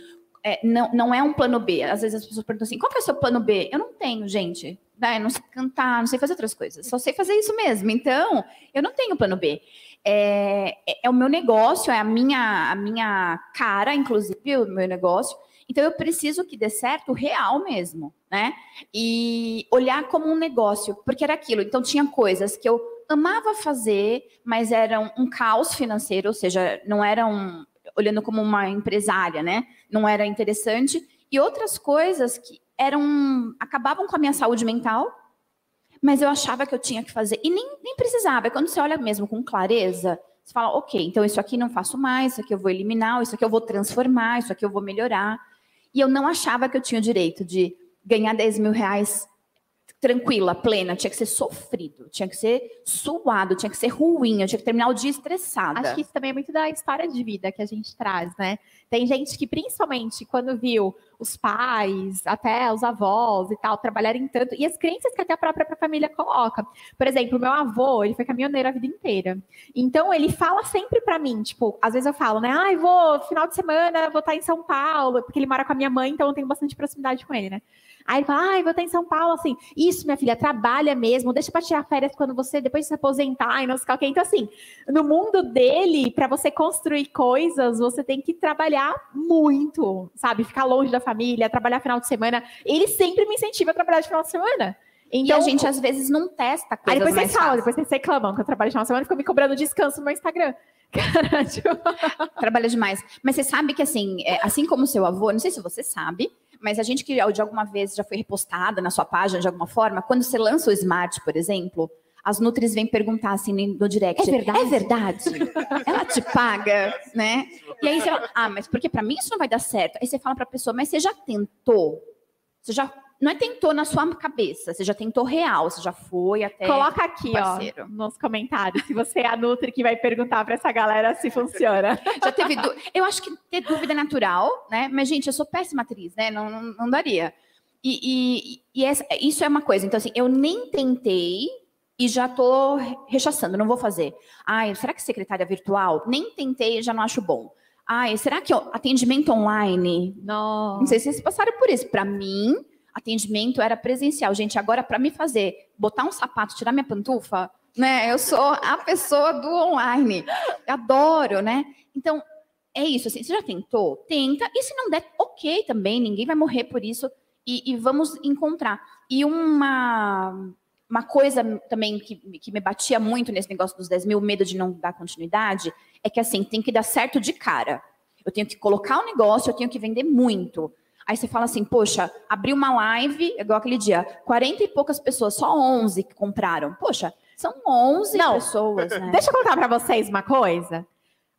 É, não, não é um plano B. Às vezes as pessoas perguntam assim: qual que é o seu plano B? Eu não tenho, gente. Né? Eu não sei cantar, não sei fazer outras coisas. Só sei fazer isso mesmo. Então, eu não tenho plano B. É, é- é o meu negócio, é a minha, a minha cara, inclusive, o meu negócio. Então, eu preciso que dê certo real mesmo, né? E olhar como um negócio, porque era aquilo. Então, tinha coisas que eu amava fazer, mas eram um caos financeiro, ou seja, não eram olhando como uma empresária, né? Não era interessante. E outras coisas que eram acabavam com a minha saúde mental, mas eu achava que eu tinha que fazer. E nem, nem precisava. É quando você olha mesmo com clareza, você fala, ok, então isso aqui não faço mais, isso aqui eu vou eliminar, isso aqui eu vou transformar, isso aqui eu vou melhorar. E eu não achava que eu tinha o direito de ganhar 10 mil reais tranquila, plena. Tinha que ser sofrido, tinha que ser suado, tinha que ser ruim, eu tinha que terminar o dia estressada. Acho que isso também é muito da história de vida que a gente traz, né? Tem gente que, principalmente, quando viu os pais, até os avós e tal, trabalharem tanto, e as crenças que até a própria família coloca. Por exemplo, meu avô, ele foi caminhoneiro a vida inteira. Então, ele fala sempre para mim, tipo, às vezes eu falo, né, ai, ah, vou, final de semana, vou estar em São Paulo, porque ele mora com a minha mãe, então eu tenho bastante proximidade com ele, né? Aí ele fala, ai, vou estar em São Paulo, assim, isso, minha filha, trabalha mesmo, deixa para tirar férias quando você, depois de se aposentar e não sei o que. Então, assim, no mundo dele, para você construir coisas, você tem que trabalhar muito, sabe? Ficar longe da família, trabalhar final de semana. Ele sempre me incentiva a trabalhar de final de semana. Então, e a gente, às vezes, não testa coisas Aí depois vocês falam, depois vocês reclamam que eu trabalho de final de semana e ficam me cobrando descanso no meu Instagram. Caralho. Trabalha demais. Mas você sabe que, assim, é, assim como seu avô, não sei se você sabe, mas a gente que de alguma vez já foi repostada na sua página de alguma forma, quando você lança o Smart, por exemplo, as Nutris vêm perguntar assim no direct. É verdade? É verdade? Ela te paga, né? E aí você fala, ah, mas porque para mim isso não vai dar certo. Aí você fala para a pessoa, mas você já tentou? Você já não é tentou na sua cabeça, você já tentou real, você já foi até. Coloca aqui, ó, nos comentários, se você é a Nutri que vai perguntar para essa galera se funciona. já teve du... Eu acho que ter dúvida é natural, né? Mas, gente, eu sou péssima atriz, né? Não, não, não daria. E, e, e essa, isso é uma coisa. Então, assim, eu nem tentei e já tô rechaçando, não vou fazer. Ai, será que secretária virtual? Nem tentei, já não acho bom. Ai, será que atendimento online? Não. Não sei se vocês passaram por isso. Para mim, atendimento era presencial. Gente, agora para me fazer, botar um sapato, tirar minha pantufa, né? Eu sou a pessoa do online. Eu adoro, né? Então, é isso. Assim, você já tentou? Tenta. E se não der, ok também. Ninguém vai morrer por isso. E, e vamos encontrar. E uma, uma coisa também que, que me batia muito nesse negócio dos 10 mil, medo de não dar continuidade, é que assim, tem que dar certo de cara. Eu tenho que colocar o um negócio, eu tenho que vender muito. Aí você fala assim, poxa, abri uma live, igual aquele dia, 40 e poucas pessoas, só 11 que compraram. Poxa, são 11 Não, pessoas, né? Deixa eu contar para vocês uma coisa.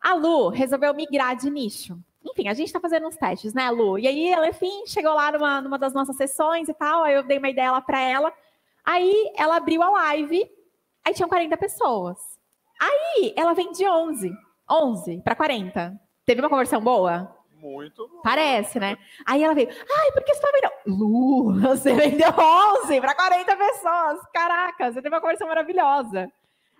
A Lu resolveu migrar de nicho. Enfim, a gente está fazendo uns testes, né, Lu? E aí ela, enfim, chegou lá numa, numa das nossas sessões e tal, aí eu dei uma ideia lá para ela. Aí ela abriu a live, aí tinham 40 pessoas. Aí ela vende 11, 11 para 40. Teve uma conversão boa? Muito. Parece, né? Aí ela veio, ai, por que você tá vendendo? Lu, você vendeu 11 para 40 pessoas. Caraca, você teve uma conversão maravilhosa.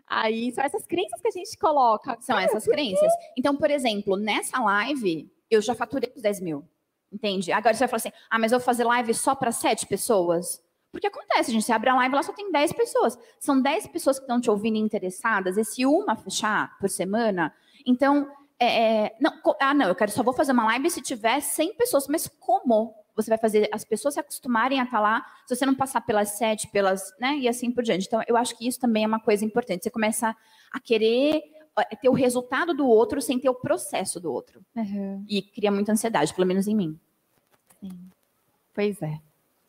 Aí são essas crenças que a gente coloca. São essas crenças. Então, por exemplo, nessa live, eu já faturei os 10 mil. Entende? Agora você vai falar assim: ah, mas eu vou fazer live só para 7 pessoas? Porque acontece, a gente, você abre a live lá só tem 10 pessoas. São 10 pessoas que estão te ouvindo interessadas, e se uma fechar por semana, então é, é, não, ah, não, eu quero só vou fazer uma live se tiver 100 pessoas, mas como você vai fazer as pessoas se acostumarem a estar lá, se você não passar pelas sete, pelas, né, e assim por diante. Então, eu acho que isso também é uma coisa importante. Você começa a querer ter o resultado do outro sem ter o processo do outro. Uhum. E cria muita ansiedade, pelo menos em mim. Sim. Pois é.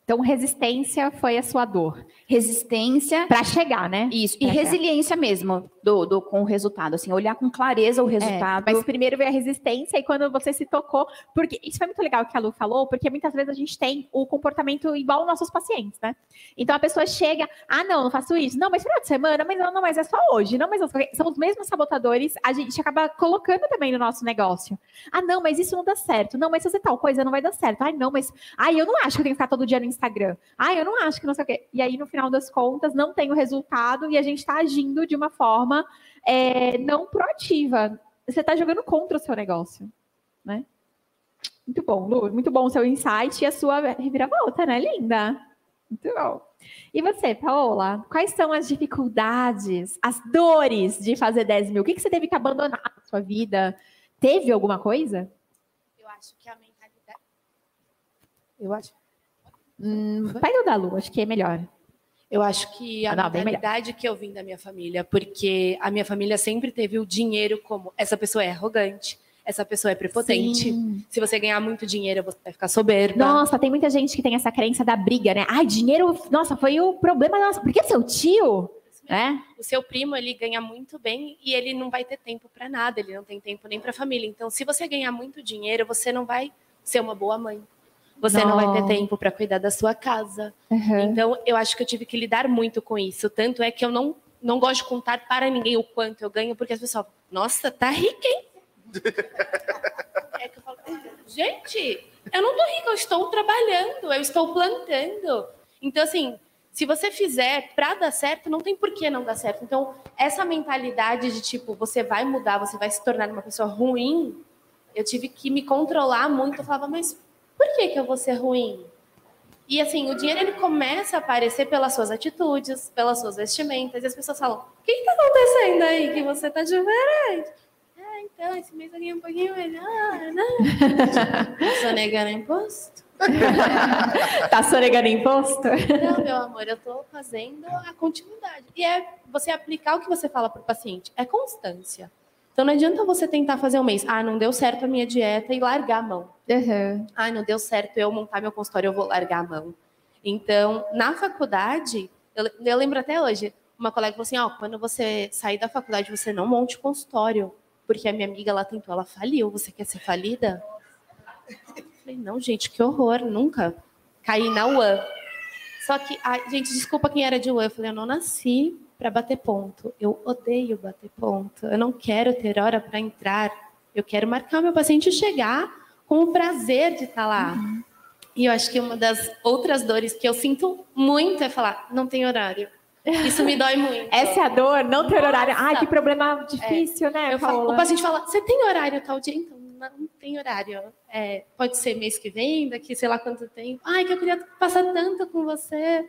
Então, resistência foi a sua dor. Resistência. Para chegar, né? Isso. E resiliência mesmo do, do, com o resultado. Assim, olhar com clareza o é, resultado. É, mas primeiro veio a resistência e quando você se tocou. Porque isso foi muito legal que a Lu falou, porque muitas vezes a gente tem o comportamento igual aos nossos pacientes, né? Então a pessoa chega, ah, não, não faço isso. Não, mas final de semana, mas não, não, mas é só hoje. Não, mas são os mesmos sabotadores, a gente acaba colocando também no nosso negócio. Ah, não, mas isso não dá certo. Não, mas se você tal coisa não vai dar certo. Ai, não, mas. Ai, eu não acho que eu tenho que ficar todo dia no Instagram. Ah, eu não acho que não sei o quê. E aí, no final das contas, não tem o resultado e a gente está agindo de uma forma é, não proativa. Você está jogando contra o seu negócio, né? Muito bom, Lu. Muito bom o seu insight e a sua reviravolta, né, linda? Muito bom. E você, Paola, quais são as dificuldades, as dores de fazer 10 mil? O que, que você teve que abandonar na sua vida? Teve alguma coisa? Eu acho que a mentalidade. Eu acho. Hum, pega o da Lu, acho que é melhor. Eu acho que a ah, não, mentalidade que eu vim da minha família, porque a minha família sempre teve o dinheiro como essa pessoa é arrogante, essa pessoa é prepotente. Sim. Se você ganhar muito dinheiro, você vai ficar soberba. Nossa, tem muita gente que tem essa crença da briga, né? Ai, dinheiro, nossa, foi o problema nossa. Por que seu tio? É? O seu primo ele ganha muito bem e ele não vai ter tempo para nada, ele não tem tempo nem para família. Então, se você ganhar muito dinheiro, você não vai ser uma boa mãe você não, não vai ter tempo para cuidar da sua casa. Uhum. Então, eu acho que eu tive que lidar muito com isso. Tanto é que eu não, não gosto de contar para ninguém o quanto eu ganho, porque as pessoas falam, nossa, tá rica, hein? é que eu falo, gente, Eu não tô rica, eu estou trabalhando, eu estou plantando. Então, assim, se você fizer para dar certo, não tem por que não dar certo. Então, essa mentalidade de tipo, você vai mudar, você vai se tornar uma pessoa ruim, eu tive que me controlar muito. Eu falava, mas por que, que eu vou ser ruim? E assim, o dinheiro ele começa a aparecer pelas suas atitudes, pelas suas vestimentas, e as pessoas falam: o que está acontecendo aí que você está diferente? Ah, então, esse mês eu ganhei um pouquinho melhor, né? Sonegando imposto? tá sonegando imposto? Não, meu amor, eu estou fazendo a continuidade. E é você aplicar o que você fala para o paciente. É constância. Então não adianta você tentar fazer um mês. Ah, não deu certo a minha dieta e largar a mão. Uhum. Ah, não deu certo eu montar meu consultório, eu vou largar a mão. Então, na faculdade, eu, eu lembro até hoje, uma colega falou assim, ó, oh, quando você sair da faculdade, você não monte consultório, porque a minha amiga, ela tentou, ela faliu, você quer ser falida? Eu falei, não, gente, que horror, nunca. Caí na UAM. Só que, ai, gente, desculpa quem era de UAM, eu falei, eu não nasci para bater ponto. Eu odeio bater ponto. Eu não quero ter hora para entrar. Eu quero marcar o meu paciente chegar com o prazer de estar lá. Uhum. E eu acho que uma das outras dores que eu sinto muito é falar, não tem horário. Isso me dói muito. Essa é a dor, não ter horário. Ai, que problema difícil, é. né? Falo, o paciente fala, você tem horário tal dia? Então, não tem horário. É, pode ser mês que vem, daqui sei lá quanto tempo. Ai, que eu queria passar tanto com você.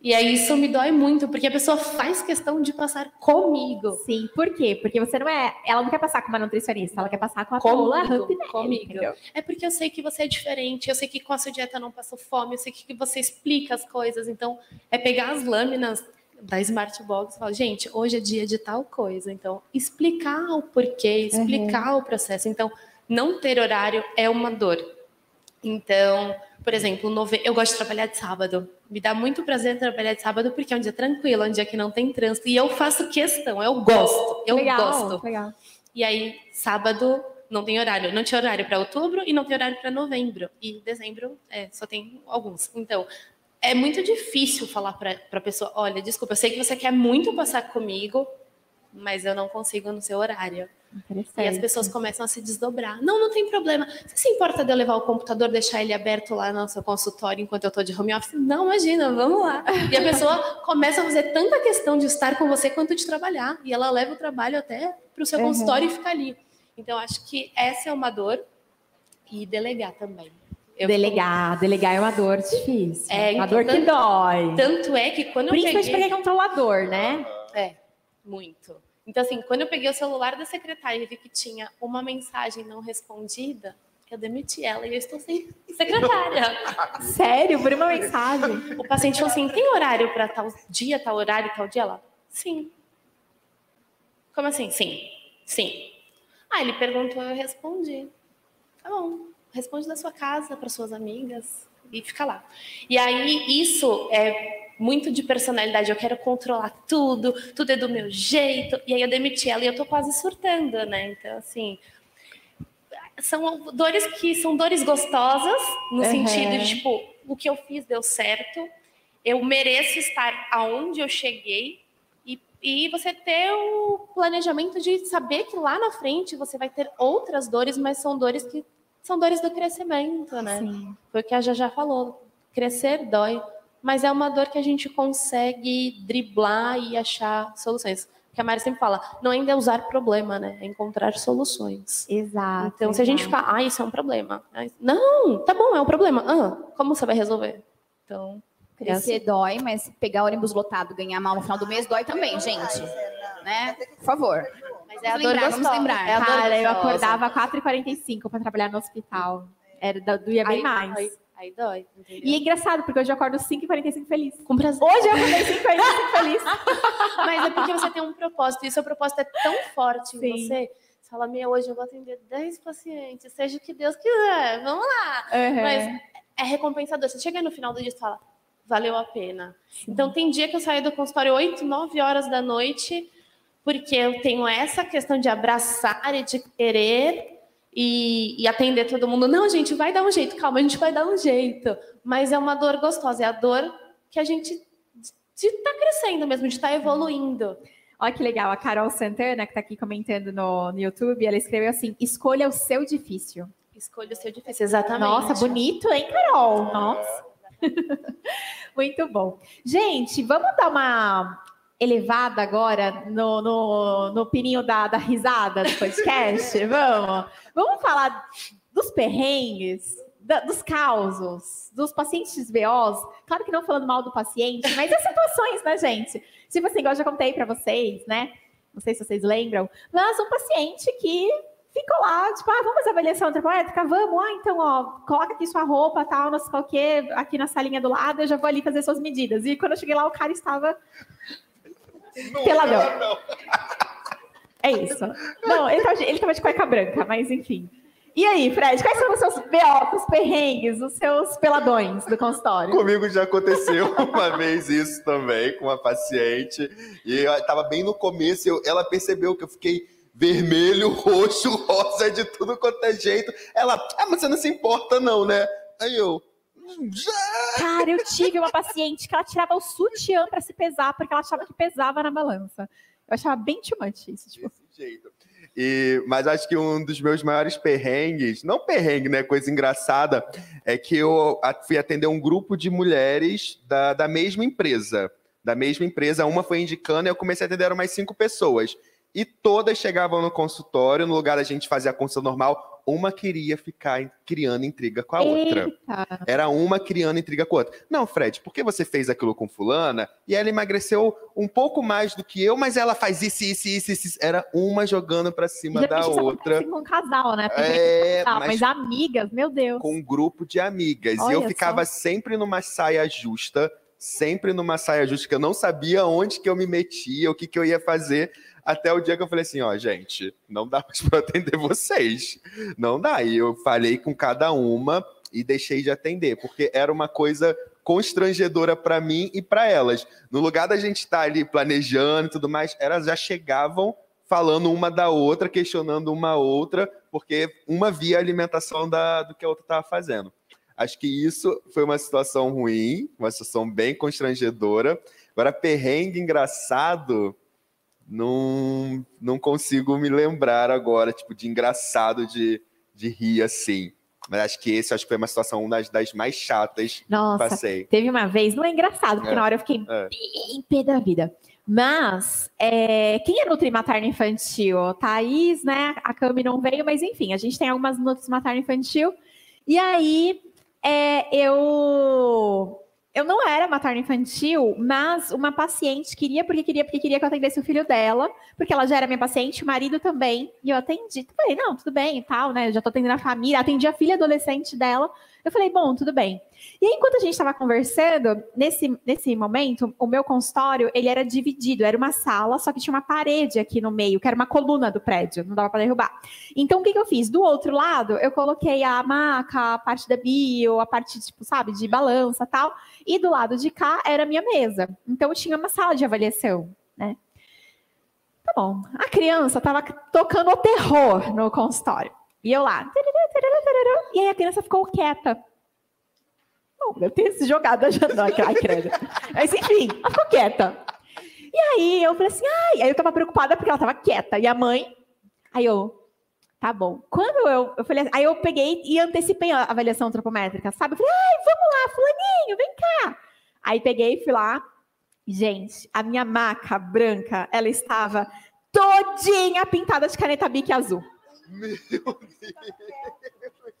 E aí isso me dói muito, porque a pessoa faz questão de passar comigo. Sim, por quê? Porque você não é. Ela não quer passar com uma nutricionista, ela quer passar com a Paula comigo, comigo. É porque eu sei que você é diferente, eu sei que com a sua dieta não passou fome, eu sei que você explica as coisas. Então, é pegar as lâminas da Smart Box e falar, gente, hoje é dia de tal coisa. Então, explicar o porquê, explicar uhum. o processo. Então, não ter horário é uma dor. Então, por exemplo, eu gosto de trabalhar de sábado. Me dá muito prazer trabalhar de sábado porque é um dia tranquilo, é um dia que não tem trânsito. E eu faço questão, eu gosto, eu legal, gosto. Legal. E aí, sábado não tem horário. Não tinha horário para outubro e não tem horário para novembro. E dezembro é, só tem alguns. Então, é muito difícil falar para a pessoa: olha, desculpa, eu sei que você quer muito passar comigo, mas eu não consigo no seu horário. E as pessoas começam a se desdobrar. Não, não tem problema. Você se importa de eu levar o computador, deixar ele aberto lá no seu consultório enquanto eu estou de home office? Não, imagina, vamos lá. E a pessoa começa a fazer tanta questão de estar com você quanto de trabalhar. E ela leva o trabalho até para o seu uhum. consultório e fica ali. Então, acho que essa é uma dor. E delegar também. Eu delegar, delegar é uma dor difícil. É, uma dor que dói. Tanto é que quando Principalmente eu peguei... porque é controlador, né? É, muito. Então, assim, quando eu peguei o celular da secretária e vi que tinha uma mensagem não respondida, eu demiti ela e eu estou sem secretária. Sério? Por uma mensagem? O paciente falou assim: tem horário para tal dia, tal horário, tal dia? Ela, sim. Como assim? Sim. Sim. Ah, ele perguntou, eu respondi. Tá bom. Responde da sua casa para suas amigas e fica lá. E aí, isso é muito de personalidade, eu quero controlar tudo, tudo é do meu jeito. E aí eu demiti ela e eu tô quase surtando, né? Então, assim, são dores que são dores gostosas, no uhum. sentido de, tipo, o que eu fiz deu certo, eu mereço estar aonde eu cheguei. E, e você ter o planejamento de saber que lá na frente você vai ter outras dores, mas são dores que são dores do crescimento, né? Sim. Foi o que a Jajá falou. Crescer dói mas é uma dor que a gente consegue driblar e achar soluções. Que a Mari sempre fala, não ainda é usar problema, né? É encontrar soluções. Exato. Então, se a gente ficar, ah, isso é um problema. Não, tá bom, é um problema. Ah, como você vai resolver? Então. Crescer é assim. dói, mas pegar ônibus lotado, ganhar mal no final do mês dói também, gente. Né? Por favor. Mas é a dor lembrar, vamos lembrar. É a dor Cara, eu acordava 4h45 para trabalhar no hospital. Era, doía bem aí, mais. Aí, Aí dói. Entendeu? E é engraçado, porque hoje eu acordo 5h45 feliz. Com prazer. Hoje eu acordei 5h45 feliz. Mas é porque você tem um propósito. E seu propósito é tão forte Sim. em você. Você fala, meu, hoje eu vou atender 10 pacientes, seja o que Deus quiser, vamos lá. Uhum. Mas é recompensador. Você chega no final do dia e fala, valeu a pena. Sim. Então, tem dia que eu saio do consultório 8, 9 horas da noite, porque eu tenho essa questão de abraçar e de querer e, e, atender todo mundo. Não, gente, vai dar um jeito, calma, a gente vai dar um jeito. Mas é uma dor gostosa, é a dor que a gente está crescendo mesmo, de estar tá evoluindo. Olha que legal, a Carol Santana, que está aqui comentando no, no YouTube, ela escreveu assim: escolha o seu difícil. Escolha o seu difícil, exatamente. Nossa, bonito, hein, Carol? Nossa. Muito bom. Gente, vamos dar uma elevada agora no, no, no pininho da, da risada do podcast? vamos? Vamos falar dos perrengues, da, dos causos, dos pacientes VOs. Claro que não falando mal do paciente, mas as situações, né, gente? Tipo assim, igual eu já contei para vocês, né? Não sei se vocês lembram, mas um paciente que ficou lá, tipo, ah, vamos fazer avaliação antropométrica? Vamos, ah, então, ó, coloca aqui sua roupa, tal, não sei qual que, aqui na salinha do lado, eu já vou ali fazer suas medidas. E quando eu cheguei lá, o cara estava não, peladão. Não, É isso. Não, ele tava, ele tava de cueca branca, mas enfim. E aí, Fred, quais são os seus beocos, perrengues, os seus peladões do consultório? Comigo já aconteceu uma vez isso também, com uma paciente. E eu tava bem no começo, eu, ela percebeu que eu fiquei vermelho, roxo, rosa, de tudo quanto é jeito. Ela, ah, mas você não se importa não, né? Aí eu! Cara, eu tive uma paciente que ela tirava o sutiã para se pesar, porque ela achava que pesava na balança. Eu achava bem too isso, tipo. Desse jeito. E, mas acho que um dos meus maiores perrengues, não perrengue, né? Coisa engraçada, é que eu fui atender um grupo de mulheres da, da mesma empresa. Da mesma empresa, uma foi indicando e eu comecei a atender mais cinco pessoas. E todas chegavam no consultório, no lugar da gente fazer a consulta normal, uma queria ficar criando intriga com a outra. Eita. Era uma criando intriga com a outra. Não, Fred, por que você fez aquilo com fulana? E ela emagreceu um pouco mais do que eu, mas ela faz isso, isso, isso, isso. Era uma jogando para cima da outra. Com um casal, né? É, casal, mas, mas, amigas, meu Deus. Com um grupo de amigas. Olha e eu ficava só. sempre numa saia justa, sempre numa saia justa, que eu não sabia onde que eu me metia, o que, que eu ia fazer. Até o dia que eu falei assim, ó, gente, não dá mais para atender vocês. Não dá. E eu falei com cada uma e deixei de atender, porque era uma coisa constrangedora para mim e para elas. No lugar da gente estar tá ali planejando e tudo mais, elas já chegavam falando uma da outra, questionando uma outra, porque uma via a alimentação da, do que a outra estava fazendo. Acho que isso foi uma situação ruim, uma situação bem constrangedora. Agora, perrengue engraçado, não, não consigo me lembrar agora, tipo, de engraçado de, de rir assim. Mas acho que esse acho que foi uma situação uma das, das mais chatas Nossa, que passei. Teve uma vez, não é engraçado, porque é, na hora eu fiquei é. bem pé da vida. Mas, é, quem é Nutri Materno Infantil? Thaís, né? A Cami não veio, mas enfim, a gente tem algumas Nutri Materno Infantil. E aí, é, eu eu não era materno infantil, mas uma paciente queria, porque queria, porque queria que eu atendesse o filho dela, porque ela já era minha paciente, o marido também, e eu atendi. Falei, não, tudo bem e tal, né? Eu já tô atendendo a família, atendi a filha adolescente dela. Eu falei, bom, tudo bem. E aí, enquanto a gente estava conversando, nesse, nesse momento, o meu consultório, ele era dividido, era uma sala, só que tinha uma parede aqui no meio, que era uma coluna do prédio, não dava para derrubar. Então, o que, que eu fiz? Do outro lado, eu coloquei a maca, a parte da bio, a parte, tipo, sabe, de balança tal, e do lado de cá era a minha mesa. Então, tinha uma sala de avaliação, né? Tá bom. A criança estava tocando o terror no consultório. E eu lá. E aí a criança ficou quieta. Não, deve ter se jogado a janela. Ai, credo. Mas enfim, ela ficou quieta. E aí eu falei assim, ai, aí eu tava preocupada porque ela tava quieta. E a mãe, aí eu, tá bom. Quando eu, eu falei, aí eu peguei e antecipei a avaliação antropométrica, sabe? Eu falei, ai, vamos lá, fulaninho, vem cá. Aí peguei e fui lá. Gente, a minha maca branca, ela estava todinha pintada de caneta bique azul. Meu Deus.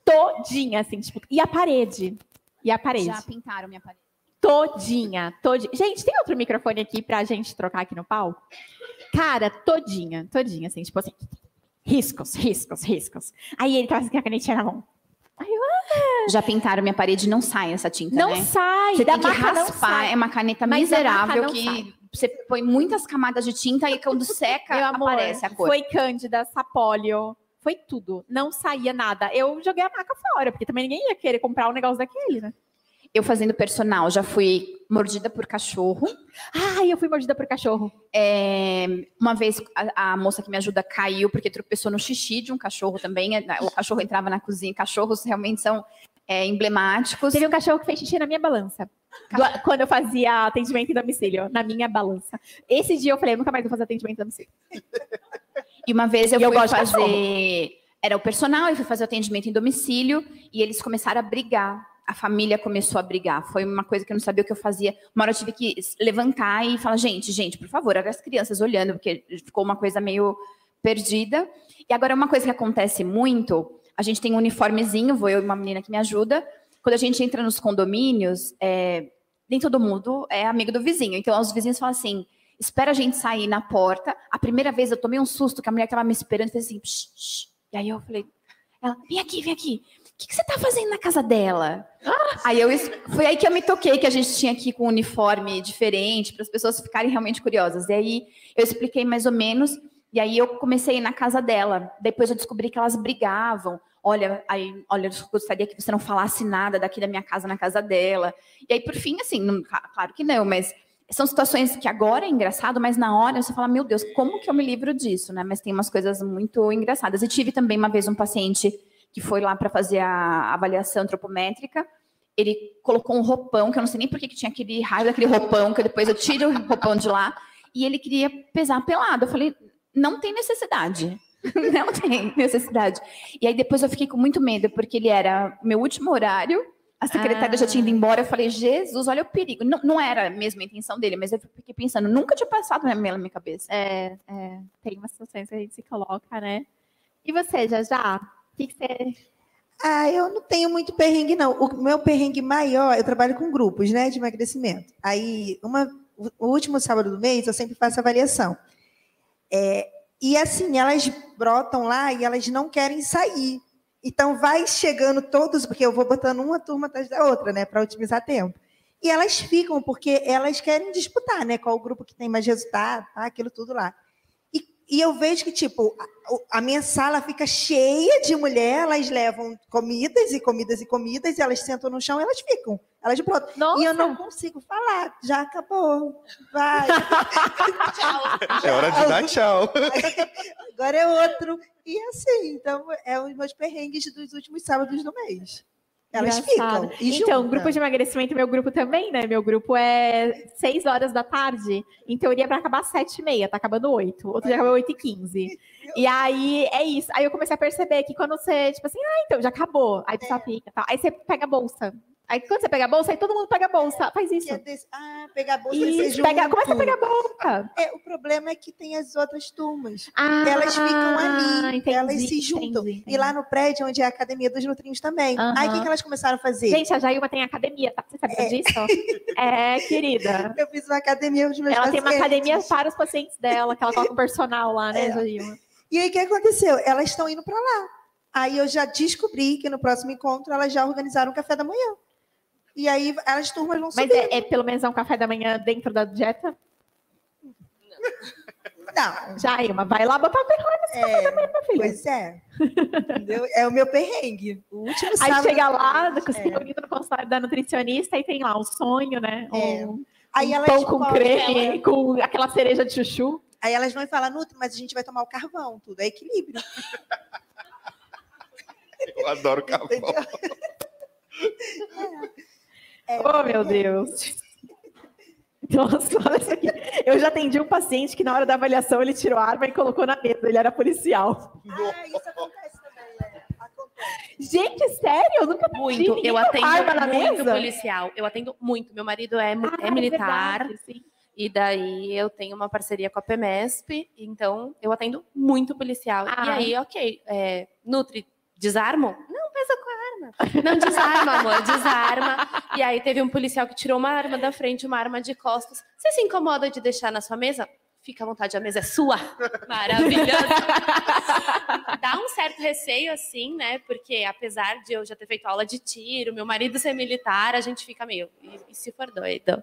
Todinha, assim, tipo, e a parede? E a parede? Já pintaram minha parede. Todinha, todinha. Gente, tem outro microfone aqui pra gente trocar aqui no palco? Cara, todinha, todinha, assim, tipo assim, riscos, riscos, riscos. Aí ele tava assim com a canetinha na mão. Aí eu, ah. Já pintaram minha parede, não sai essa tinta, não né? Sai, Você tem que raspar, é uma caneta Mas miserável que sai. você põe muitas camadas de tinta e quando seca, Meu amor, aparece a cor. Foi cândida, sapólio, foi tudo. Não saía nada. Eu joguei a maca fora, porque também ninguém ia querer comprar um negócio daquele, né? Eu fazendo personal, já fui mordida por cachorro. Ah, eu fui mordida por cachorro. É, uma vez a, a, moça que me ajuda caiu porque tropeçou no xixi de um cachorro também. É, o cachorro entrava na cozinha. Cachorros realmente são é, emblemáticos. Teve um cachorro que fez xixi na minha balança. Do, quando eu fazia atendimento em domicílio, na minha balança. Esse dia eu falei, nunca mais vou fazer atendimento em domicílio. E uma vez eu e fui eu fazer era o personal, eu fui fazer o atendimento em domicílio e eles começaram a brigar. A família começou a brigar. Foi uma coisa que eu não sabia o que eu fazia. Uma hora eu tive que levantar e falar: gente, gente, por favor, olha as crianças olhando, porque ficou uma coisa meio perdida. E agora, uma coisa que acontece muito: a gente tem um uniformezinho, vou eu e uma menina que me ajuda. Quando a gente entra nos condomínios, é, nem todo mundo é amigo do vizinho. Então, os vizinhos falam assim: espera a gente sair na porta. A primeira vez eu tomei um susto que a mulher estava me esperando e fez assim: psh, psh. e aí eu falei: ela, vem aqui, vem aqui. O que, que você está fazendo na casa dela? Aí eu foi aí que eu me toquei que a gente tinha aqui com um uniforme diferente para as pessoas ficarem realmente curiosas. E aí eu expliquei mais ou menos. E aí eu comecei a ir na casa dela. Depois eu descobri que elas brigavam. Olha, aí, olha, eu gostaria que você não falasse nada daqui da minha casa na casa dela. E aí, por fim, assim, não, claro que não, mas são situações que agora é engraçado, mas na hora você fala, meu Deus, como que eu me livro disso, né? Mas tem umas coisas muito engraçadas. E tive também uma vez um paciente que foi lá para fazer a avaliação antropométrica. Ele colocou um roupão, que eu não sei nem por que tinha aquele raio daquele roupão, que depois eu tiro o roupão de lá, e ele queria pesar pelado. Eu falei, não tem necessidade. Não tem necessidade. E aí depois eu fiquei com muito medo, porque ele era meu último horário, a secretária ah. já tinha ido ah. embora. Eu falei, Jesus, olha o perigo. Não, não era mesmo a intenção dele, mas eu fiquei pensando, nunca tinha passado na minha cabeça. É, é, tem umas situações que a gente se coloca, né? E você, já já? O que, que você. Ah, eu não tenho muito perrengue, não. O meu perrengue maior, eu trabalho com grupos, né, de emagrecimento. Aí, uma, o último sábado do mês, eu sempre faço avaliação. É, e assim, elas brotam lá e elas não querem sair. Então, vai chegando todos, porque eu vou botando uma turma atrás da outra, né, para otimizar tempo. E elas ficam, porque elas querem disputar, né, qual o grupo que tem mais resultado, tá, aquilo tudo lá. E eu vejo que, tipo, a, minha sala fica cheia de mulher, elas levam comidas e comidas e comidas, e elas sentam no chão e elas ficam. Elas pronto. E eu não consigo falar. Já acabou. Vai. tchau. É hora de dar tchau. Agora é outro. E assim, então, é os meus perrengues dos últimos sábados do mês. Elas Engraçado. ficam. então, junta. grupo de emagrecimento, meu grupo também, né? Meu grupo é 6 horas da tarde. Em teoria, para acabar 7 e meia, tá acabando 8. Outro dia acabou 8 e 15. E aí é isso. Aí eu comecei a perceber que quando você, tipo assim, ah, então já acabou. Aí você é. fica, tá? Aí você pega a bolsa. Aí quando você pega a bolsa, aí todo mundo pega a bolsa. Faz isso. Ah, pegar a bolsa isso, pega... Começa a pegar a bolsa. É, o problema é que tem as outras turmas. Ah, elas ficam ali, entendi, elas se juntam. Entendi, entendi. E lá no prédio, onde é a Academia dos Nutrinhos também. Uhum. Aí o que, que elas começaram a fazer? Gente, a Jailma tem academia, tá? Você sabe é. disso? é, querida. Eu fiz uma academia dos meus Ela pacientes. tem uma academia para os pacientes dela, que ela coloca um personal lá, né, é. Jailma? E aí o que aconteceu? Elas estão indo para lá. Aí eu já descobri que no próximo encontro elas já organizaram o café da manhã. E aí as turmas vão subir. Mas é, é, pelo menos é um café da manhã dentro da dieta? Não. Já, Irma, vai lá botar o perrengue nesse é, café da manhã, minha filha. Pois é. Entendeu? É o meu perrengue. O último Aí chega lá, se é. reunido no consultório da nutricionista e tem lá um sonho, né? É. Um, Aí um pão com creme, ela... com aquela cereja de chuchu. Aí elas vão falar, Nutri, mas a gente vai tomar o carvão, tudo. É equilíbrio. Eu adoro carvão. É, oh, meu Deus. Nossa, olha isso aqui. Eu já atendi um paciente que na hora da avaliação ele tirou a arma e colocou na mesa. Ele era policial. Ah, isso acontece também, é. Acontece. Gente, sério? Eu nunca Muito. Eu atendo muito mesa? policial. Eu atendo muito. Meu marido é, ah, é militar. É verdade, e daí eu tenho uma parceria com a PMESP, então eu atendo muito policial. Ah. E aí, ok, é, Nutri, desarmo? Não, pesa com arma. Não, desarma, amor, desarma. E aí teve um policial que tirou uma arma da frente, uma arma de costas. Você se incomoda de deixar na sua mesa? Fica à vontade, a mesa é sua. Maravilhosa. Dá um certo receio, assim, né? Porque apesar de eu já ter feito aula de tiro, meu marido ser militar, a gente fica meio, e, e se for doido?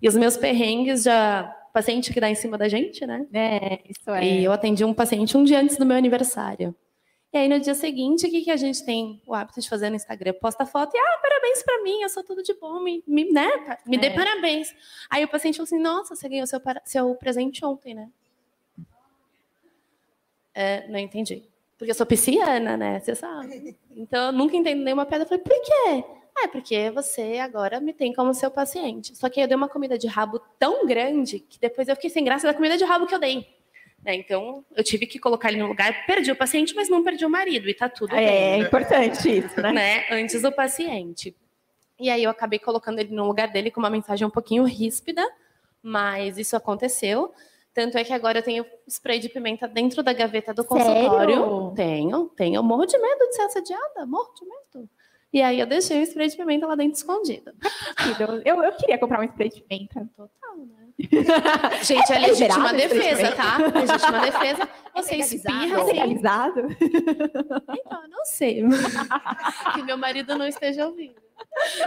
E os meus perrengues já. Paciente que dá em cima da gente, né? É, isso é. E eu atendi um paciente um dia antes do meu aniversário. E aí, no dia seguinte, o que, que a gente tem o hábito de fazer no Instagram? Posta foto e, ah, parabéns para mim, eu sou tudo de bom, me, me né? me dê é. parabéns. Aí o paciente falou assim, nossa, você ganhou seu, seu presente ontem, né? É, não entendi. Porque eu sou pisciana, né? Você sabe. Então, eu nunca entendi nenhuma pedra. Eu falei, por quê? Ah, é porque você agora me tem como seu paciente. Só que eu dei uma comida de rabo tão grande que depois eu fiquei sem graça da comida de rabo que eu dei. Né? Então, eu tive que colocar ele no lugar, perdi o paciente, mas não perdi o marido, e tá tudo É, é bem. importante isso, né? Né? Antes do paciente. E aí eu acabei colocando ele no lugar dele com uma mensagem um pouquinho ríspida, mas isso aconteceu. Tanto é que agora eu tenho spray de pimenta dentro da gaveta do consultório. Sério? Tenho, tenho. Eu morro de medo de ser assediada, morro de medo. E aí eu deixei o spray de pimenta lá dentro escondido. Eu, eu queria comprar um spray de pimenta. Total, né? Gente, é É legítima liberado esse defesa, tá? Legítima defesa. Você espirra É legalizado? Então, não sei. que meu marido não esteja ouvindo.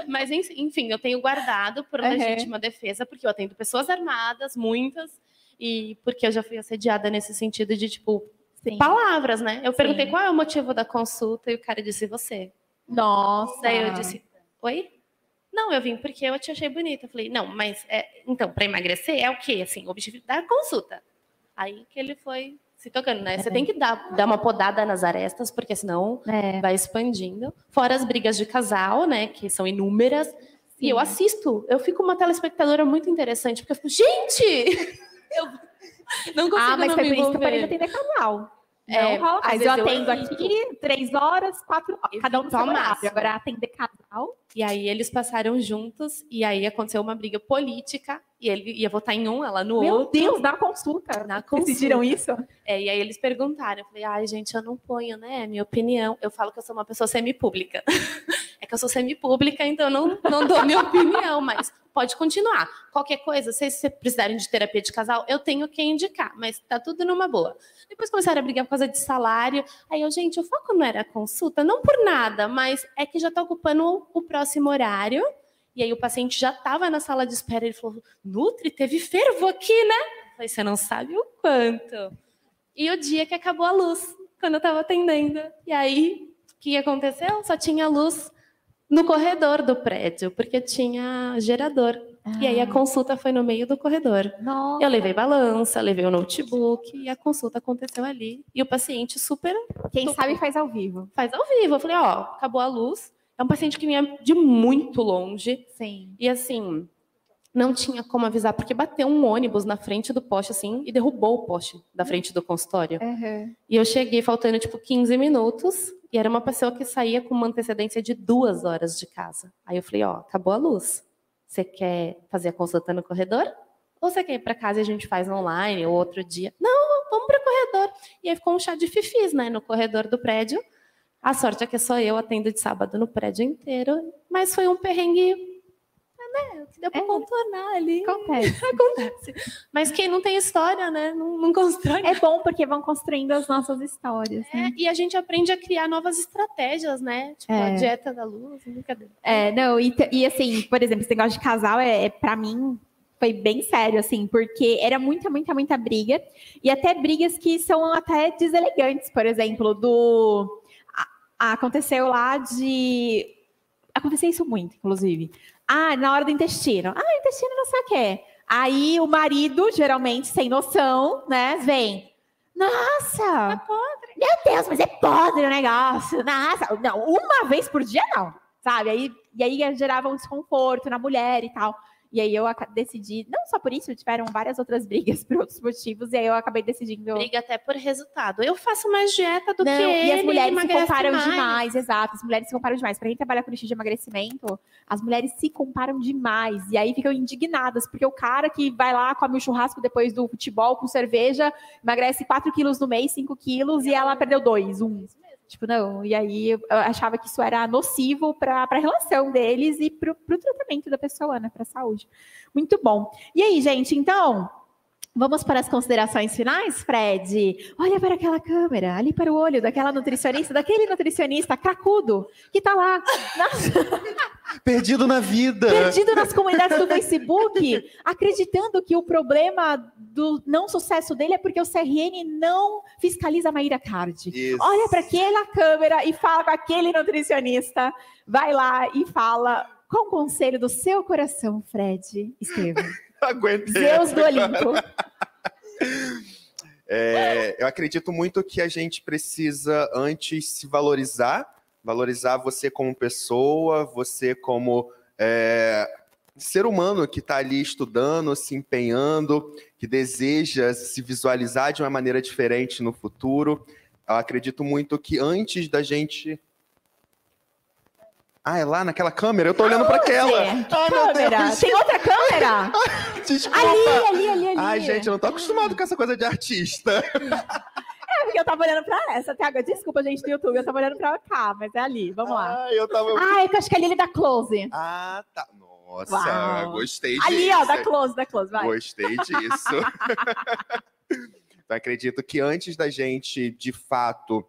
Mas, en- enfim, eu tenho guardado por Uhum. legítima defesa, porque eu atendo pessoas armadas, muitas, e porque eu já fui assediada nesse sentido de, tipo, Sim. palavras, né? Eu perguntei Sim. qual é o motivo da consulta e o cara disse você. Nossa. Daí eu disse, oi? Não, eu vim porque eu te achei bonita. Eu falei, não, mas é, então, para emagrecer é o quê? Assim, o objetivo da consulta. Aí que ele foi se tocando, né? Você tem que dar, dar uma podada nas arestas, porque senão É. vai expandindo. Fora as brigas de casal, né? Que são inúmeras. E eu assisto. Eu fico uma telespectadora muito interessante, porque eu fico, gente! Eu não consigo Ah, mas não foi me por isso que eu parei de atender casal. Não É, rola às mais. Eu eu atendo evito. aqui três horas, quatro horas. Cada um no seu horário. Agora atender casal. E aí eles passaram juntos, e aí aconteceu uma briga política, e ele ia votar em um, ela no Meu outro. Deus, dá consulta. Na Decidiram isso? É, e aí eles perguntaram, eu falei, ai, gente, eu não ponho, né? Minha opinião. Eu falo que eu sou uma pessoa semipública. é que eu sou semipública, então não, não dou minha opinião, mas pode continuar. Qualquer coisa, se vocês precisarem de terapia de casal, eu tenho quem indicar, mas tá tudo numa boa. Depois começaram a brigar por causa de salário. Aí eu, gente, o foco não era consulta, não por nada, mas é que já tá ocupando o, próximo horário. E aí o paciente já estava na sala de espera. Ele falou: Nutri, teve fervo aqui, né? Eu você não sabe o quanto. E o dia que acabou a luz, quando eu estava atendendo. E aí, o que aconteceu? Só tinha luz no corredor do prédio, porque tinha gerador. E aí a consulta foi no meio do corredor. Nossa. Eu levei balança, levei o notebook e a consulta aconteceu ali. E o paciente super Quem sabe faz ao vivo. faz ao vivo. Eu falei, ó, acabou a luz. É um paciente que vinha de muito longe. Sim. E assim, não tinha como avisar, porque bateu um ônibus na frente do poste, assim, e derrubou o poste da frente do consultório. E eu cheguei faltando, tipo, 15 minutos, e era uma pessoa que saía com uma antecedência de duas horas de casa. Aí eu falei, ó, acabou a luz. Você quer fazer a consulta no corredor? Ou você quer ir para casa e a gente faz online, ou outro dia? Não, vamos para o corredor. E aí ficou um chá de fifis, né, no corredor do prédio. A sorte é que só eu atendo de sábado no prédio inteiro, mas foi um perrengue, né, deu para É. contornar ali. Acontece. Acontece. Mas quem não tem história, né, não, não constrói É bom porque vão construindo as nossas histórias. né? É, e a gente aprende a criar novas estratégias, né? Tipo, É. a dieta da luz, brincadeira. É, não, e, e assim, por exemplo, esse negócio de casal é, é para mim foi bem sério, assim, porque era muita, muita, muita briga, e até brigas que são até deselegantes, por exemplo, do. a- aconteceu lá de. Aconteceu isso muito, inclusive. Ah, na hora do intestino. Ah, intestino não sei o quê. Aí o marido, geralmente, sem noção, né, vem. Nossa! É podre. Meu Deus, mas é podre o negócio. Nossa, não, uma vez por dia não, sabe? Aí, e aí gerava um desconforto na mulher e tal. E aí eu decidi, não só por isso, tiveram várias outras brigas por outros motivos, e aí eu acabei decidindo. Briga até por resultado. Eu faço mais dieta do Não, que ele. e as mulheres se emagrece comparam mais. demais, exato. As mulheres se comparam demais. Pra quem trabalha com nicho de emagrecimento, as mulheres se comparam demais. E aí ficam indignadas, porque o cara que vai lá, come o churrasco depois do futebol com cerveja, emagrece 4 quilos no mês, 5 quilos, e ela perdeu 2, 1. Um. Tipo, não. E aí eu achava que isso era nocivo para a relação deles e para o tratamento da pessoa, né? Para a saúde. Muito bom. E aí, gente, então. Vamos para as considerações finais, Fred? Olha para aquela câmera, ali para o olho daquela nutricionista, daquele nutricionista cracudo que está lá, na- Perdido na vida. perdido nas comunidades do Facebook, acreditando que o problema do não sucesso dele é porque o CRN não fiscaliza a Maíra Card. Isso. Olha para aquela câmera e fala com aquele nutricionista. Vai lá e fala com o conselho do seu coração, Fred Estevam. Aguentei. Zeus do Olimpo. É, eu acredito muito que a gente precisa antes se valorizar, valorizar você como pessoa, você como é, ser humano que está ali estudando, se empenhando, que deseja se visualizar de uma maneira diferente no futuro. Eu acredito muito que antes da gente. Ah, é lá naquela câmera? Eu tô olhando para aquela. É, que Ai, meu câmera? Deus. Tem outra câmera? Desculpa. ali, ali, ali, ali. Ai, gente, eu não tô acostumado com essa coisa de artista. É porque eu tava olhando pra essa, Thiago. Desculpa, gente, do YouTube. Eu tava olhando pra cá, mas é ali. Vamos lá. Ai, eu tava. Ah, é que eu acho que ali ele dá close. Ah, tá. Nossa, Uau. gostei disso. Ali, ó, dá close, dá close, vai. Gostei disso. então, acredito que antes da gente, de fato,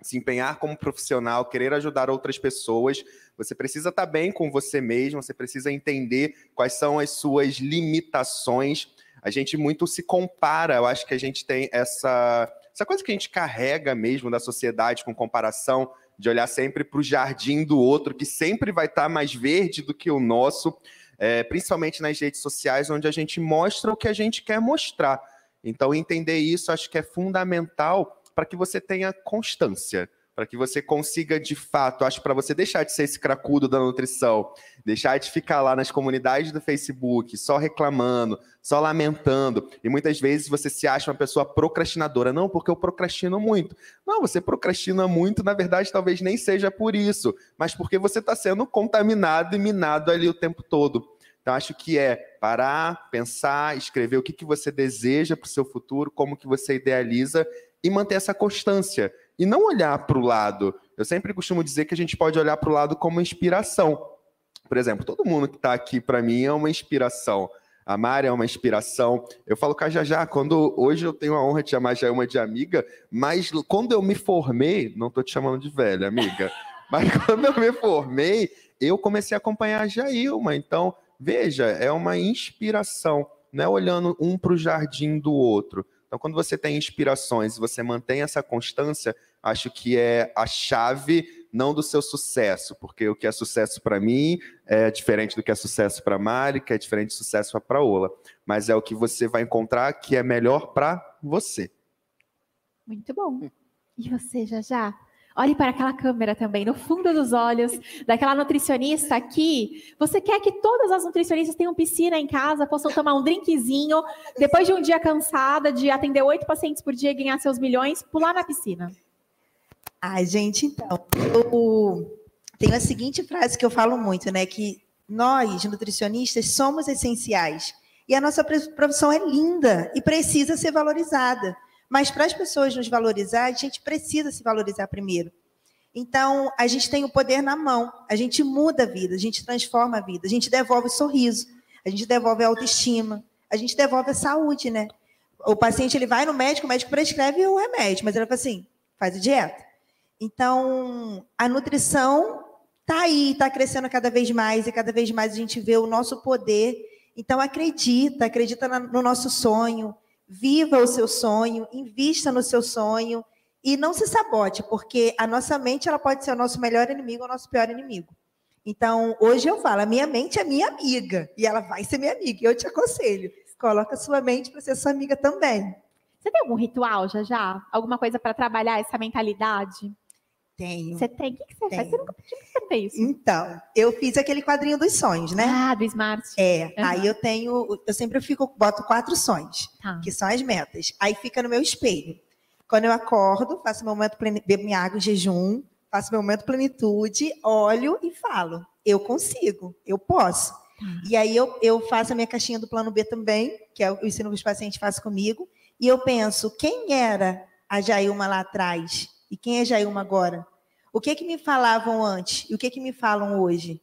se empenhar como profissional, querer ajudar outras pessoas, você precisa estar bem com você mesmo, você precisa entender quais são as suas limitações. A gente muito se compara, eu acho que a gente tem essa, essa coisa que a gente carrega mesmo da sociedade com comparação, de olhar sempre para o jardim do outro, que sempre vai estar mais verde do que o nosso, é, principalmente nas redes sociais, onde a gente mostra o que a gente quer mostrar. Então, entender isso acho que é fundamental para que você tenha constância, para que você consiga, de fato, acho para você deixar de ser esse cracudo da nutrição, deixar de ficar lá nas comunidades do Facebook só reclamando, só lamentando, e muitas vezes você se acha uma pessoa procrastinadora. Não, porque eu procrastino muito. Não, você procrastina muito, na verdade, talvez nem seja por isso, mas porque você está sendo contaminado e minado ali o tempo todo. Então, acho que é parar, pensar, escrever o que, que você deseja para o seu futuro, como que você idealiza e manter essa constância. E não olhar para o lado. Eu sempre costumo dizer que a gente pode olhar para o lado como inspiração. Por exemplo, todo mundo que está aqui para mim é uma inspiração. A Mari é uma inspiração. Eu falo com a Jajá, quando hoje eu tenho a honra de chamar a Jailma de amiga, mas quando eu me formei, não estou te chamando de velha, amiga, mas quando eu me formei, eu comecei a acompanhar a Jailma. Então, veja, é uma inspiração, não é olhando um para o jardim do outro. Então, quando você tem inspirações você mantém essa constância, acho que é a chave não do seu sucesso, porque o que é sucesso para mim é diferente do que é sucesso para Mari, que é diferente de sucesso para Ola, mas é o que você vai encontrar que é melhor para você. Muito bom. E você, já já? Olhe para aquela câmera também, no fundo dos olhos, daquela nutricionista aqui. Você quer que todas as nutricionistas tenham piscina em casa, possam tomar um drinkzinho, depois de um dia cansada, de atender oito pacientes por dia e ganhar seus milhões, pular na piscina. Ai, gente, então, eu tenho a seguinte frase que eu falo muito, né? Que nós, nutricionistas, somos essenciais. E a nossa profissão é linda e precisa ser valorizada. Mas para as pessoas nos valorizar, a gente precisa se valorizar primeiro. Então, a gente tem o poder na mão, a gente muda a vida, a gente transforma a vida, a gente devolve o sorriso, a gente devolve a autoestima, a gente devolve a saúde, né? O paciente ele vai no médico, o médico prescreve o remédio, mas ele fala assim: faz a dieta. Então, a nutrição está aí, está crescendo cada vez mais, e cada vez mais a gente vê o nosso poder. Então, acredita, acredita no nosso sonho, viva o seu sonho, invista no seu sonho e não se sabote, porque a nossa mente ela pode ser o nosso melhor inimigo ou o nosso pior inimigo. Então, hoje eu falo, a minha mente é minha amiga e ela vai ser minha amiga. Eu te aconselho, coloca a sua mente para ser sua amiga também. Você tem algum ritual, já já? Alguma coisa para trabalhar essa mentalidade? Tenho. Você tem? O que, você faz? Você nunca pediu você fez. Então, eu fiz aquele quadrinho dos sonhos, né? Ah, do Smart. É, Uhum. aí eu tenho, eu sempre fico, boto quatro sonhos, Tá. que são as metas. Aí fica no meu espelho. Quando eu acordo, faço meu momento, pleni- bebo minha água em jejum, faço meu momento plenitude, olho e falo, eu consigo, eu posso. E aí eu, eu faço a minha caixinha do plano B também, que é o- ensino que os pacientes fazem comigo, e eu penso, quem era a Jailma lá atrás? E quem é Jailma agora? O que que me falavam antes? E o que que me falam hoje?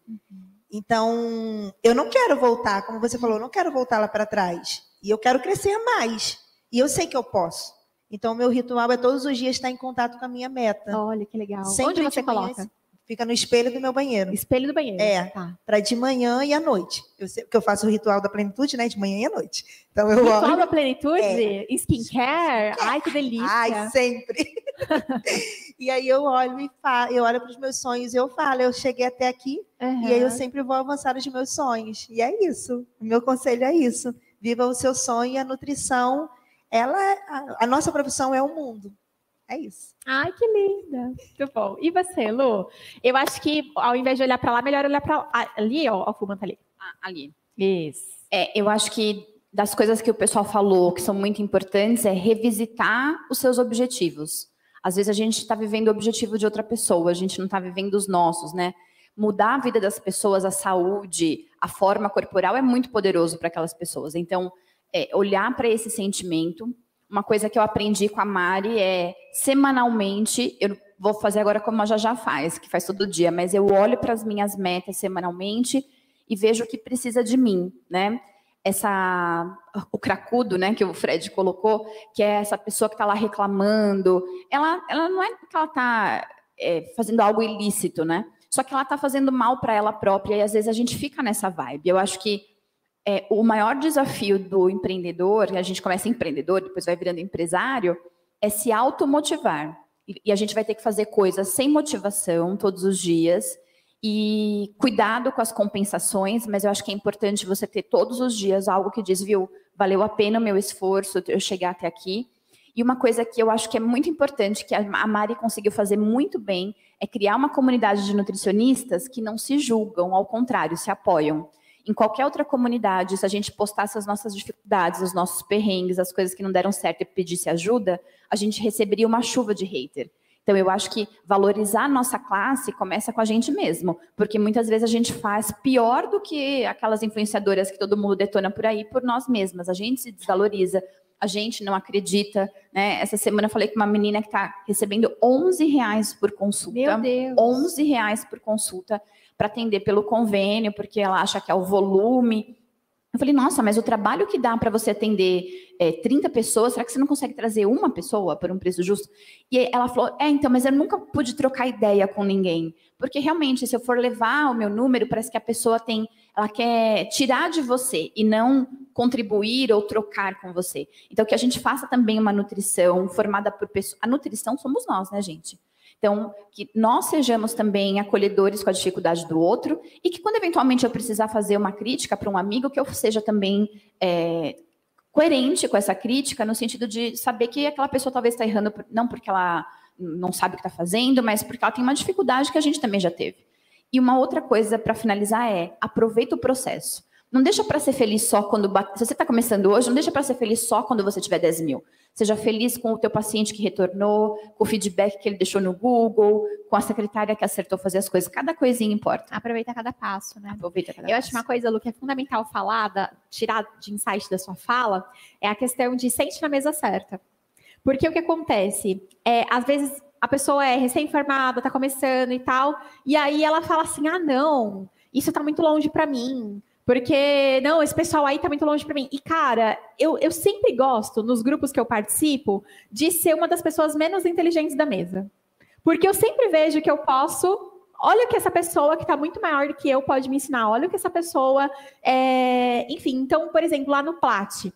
Então, eu não quero voltar, como você falou, eu não quero voltar lá para trás. E eu quero crescer mais. E eu sei que eu posso. Então, o meu ritual é todos os dias estar em contato com a minha meta. Olha que legal. Sempre Onde você coloca? Fica no espelho do meu banheiro. Espelho do banheiro. É. Tá. Para de manhã e à noite. Eu sei, porque eu faço o ritual da plenitude, né? De manhã e à noite. Então eu Ritual olho. da plenitude? É. Skincare? Ai, que delícia. Ai, sempre. e aí eu olho e falo, eu olho para os meus sonhos e eu falo, eu cheguei até aqui Aham. e aí eu sempre vou avançar os meus sonhos. E é isso. O meu conselho é isso. Viva o seu sonho e a nutrição, ela, a, a nossa profissão é o mundo. É isso. Ai, que linda. Muito bom. E você, Lu? Eu acho que ao invés de olhar para lá, melhor olhar para ali, ó, o fumante ali. Ali. Isso. É, eu acho que das coisas que o pessoal falou que são muito importantes é revisitar os seus objetivos. Às vezes a gente está vivendo o objetivo de outra pessoa, a gente não está vivendo os nossos, né? Mudar a vida das pessoas, a saúde, a forma corporal é muito poderoso para aquelas pessoas. Então, é, olhar para esse sentimento. Uma coisa que eu aprendi com a Mari é semanalmente, eu vou fazer agora como a Jajá faz, que faz todo dia, mas eu olho para as minhas metas semanalmente e vejo o que precisa de mim, né? Essa o cracudo, né, que o Fred colocou, que é essa pessoa que está lá reclamando, ela, ela não é que ela está é, fazendo algo ilícito, né? Só que ela está fazendo mal para ela própria e às vezes a gente fica nessa vibe. Eu acho que é, o maior desafio do empreendedor, a gente começa empreendedor, depois vai virando empresário, é se automotivar. E, e a gente vai ter que fazer coisas sem motivação todos os dias e cuidado com as compensações, mas eu acho que é importante você ter todos os dias algo que diz, viu, valeu a pena o meu esforço eu chegar até aqui. E uma coisa que eu acho que é muito importante, que a Mari conseguiu fazer muito bem, é criar uma comunidade de nutricionistas que não se julgam, ao contrário, se apoiam. Em qualquer outra comunidade, se a gente postasse as nossas dificuldades, os nossos perrengues, as coisas que não deram certo e pedisse ajuda, a gente receberia uma chuva de hater. Então, eu acho que valorizar a nossa classe começa com a gente mesmo, porque muitas vezes a gente faz pior do que aquelas influenciadoras que todo mundo detona por aí por nós mesmas. A gente se desvaloriza, a gente não acredita. Né? Essa semana eu falei com uma menina que está recebendo 11 reais por consulta. Meu Deus. 11 reais por consulta para atender pelo convênio, porque ela acha que é o volume. Eu falei, nossa, mas o trabalho que dá para você atender é, 30 pessoas, será que você não consegue trazer uma pessoa por um preço justo? E ela falou, é, então, mas eu nunca pude trocar ideia com ninguém. Porque realmente, se eu for levar o meu número, parece que a pessoa tem, ela quer tirar de você e não contribuir ou trocar com você. Então, que a gente faça também uma nutrição formada por pessoas. A nutrição somos nós, né, gente? Então, que nós sejamos também acolhedores com a dificuldade do outro e que quando eventualmente eu precisar fazer uma crítica para um amigo, que eu seja também é, coerente com essa crítica, no sentido de saber que aquela pessoa talvez está errando, não porque ela não sabe o que está fazendo, mas porque ela tem uma dificuldade que a gente também já teve. E uma outra coisa para finalizar é aproveita o processo. Não deixa para ser feliz só quando. Se você está começando hoje, não deixa para ser feliz só quando você tiver 10 mil. Seja feliz com o teu paciente que retornou, com o feedback que ele deixou no Google, com a secretária que acertou fazer as coisas. Cada coisinha importa. Aproveita cada passo, né? Aproveita cada Eu passo. acho uma coisa, Lu, que é fundamental falar, da- tirar de insight da sua fala, é a questão de sente na mesa certa. Porque o que acontece? É, às vezes a pessoa é recém-formada, tá começando e tal, e aí ela fala assim: ah, não, isso tá muito longe para mim. Porque, não, esse pessoal aí tá muito longe para mim. E, cara, eu, eu sempre gosto, nos grupos que eu participo, de ser uma das pessoas menos inteligentes da mesa. Porque eu sempre vejo que eu posso. Olha o que essa pessoa que está muito maior do que eu pode me ensinar. Olha o que essa pessoa. é, Enfim, então, por exemplo, lá no Plat,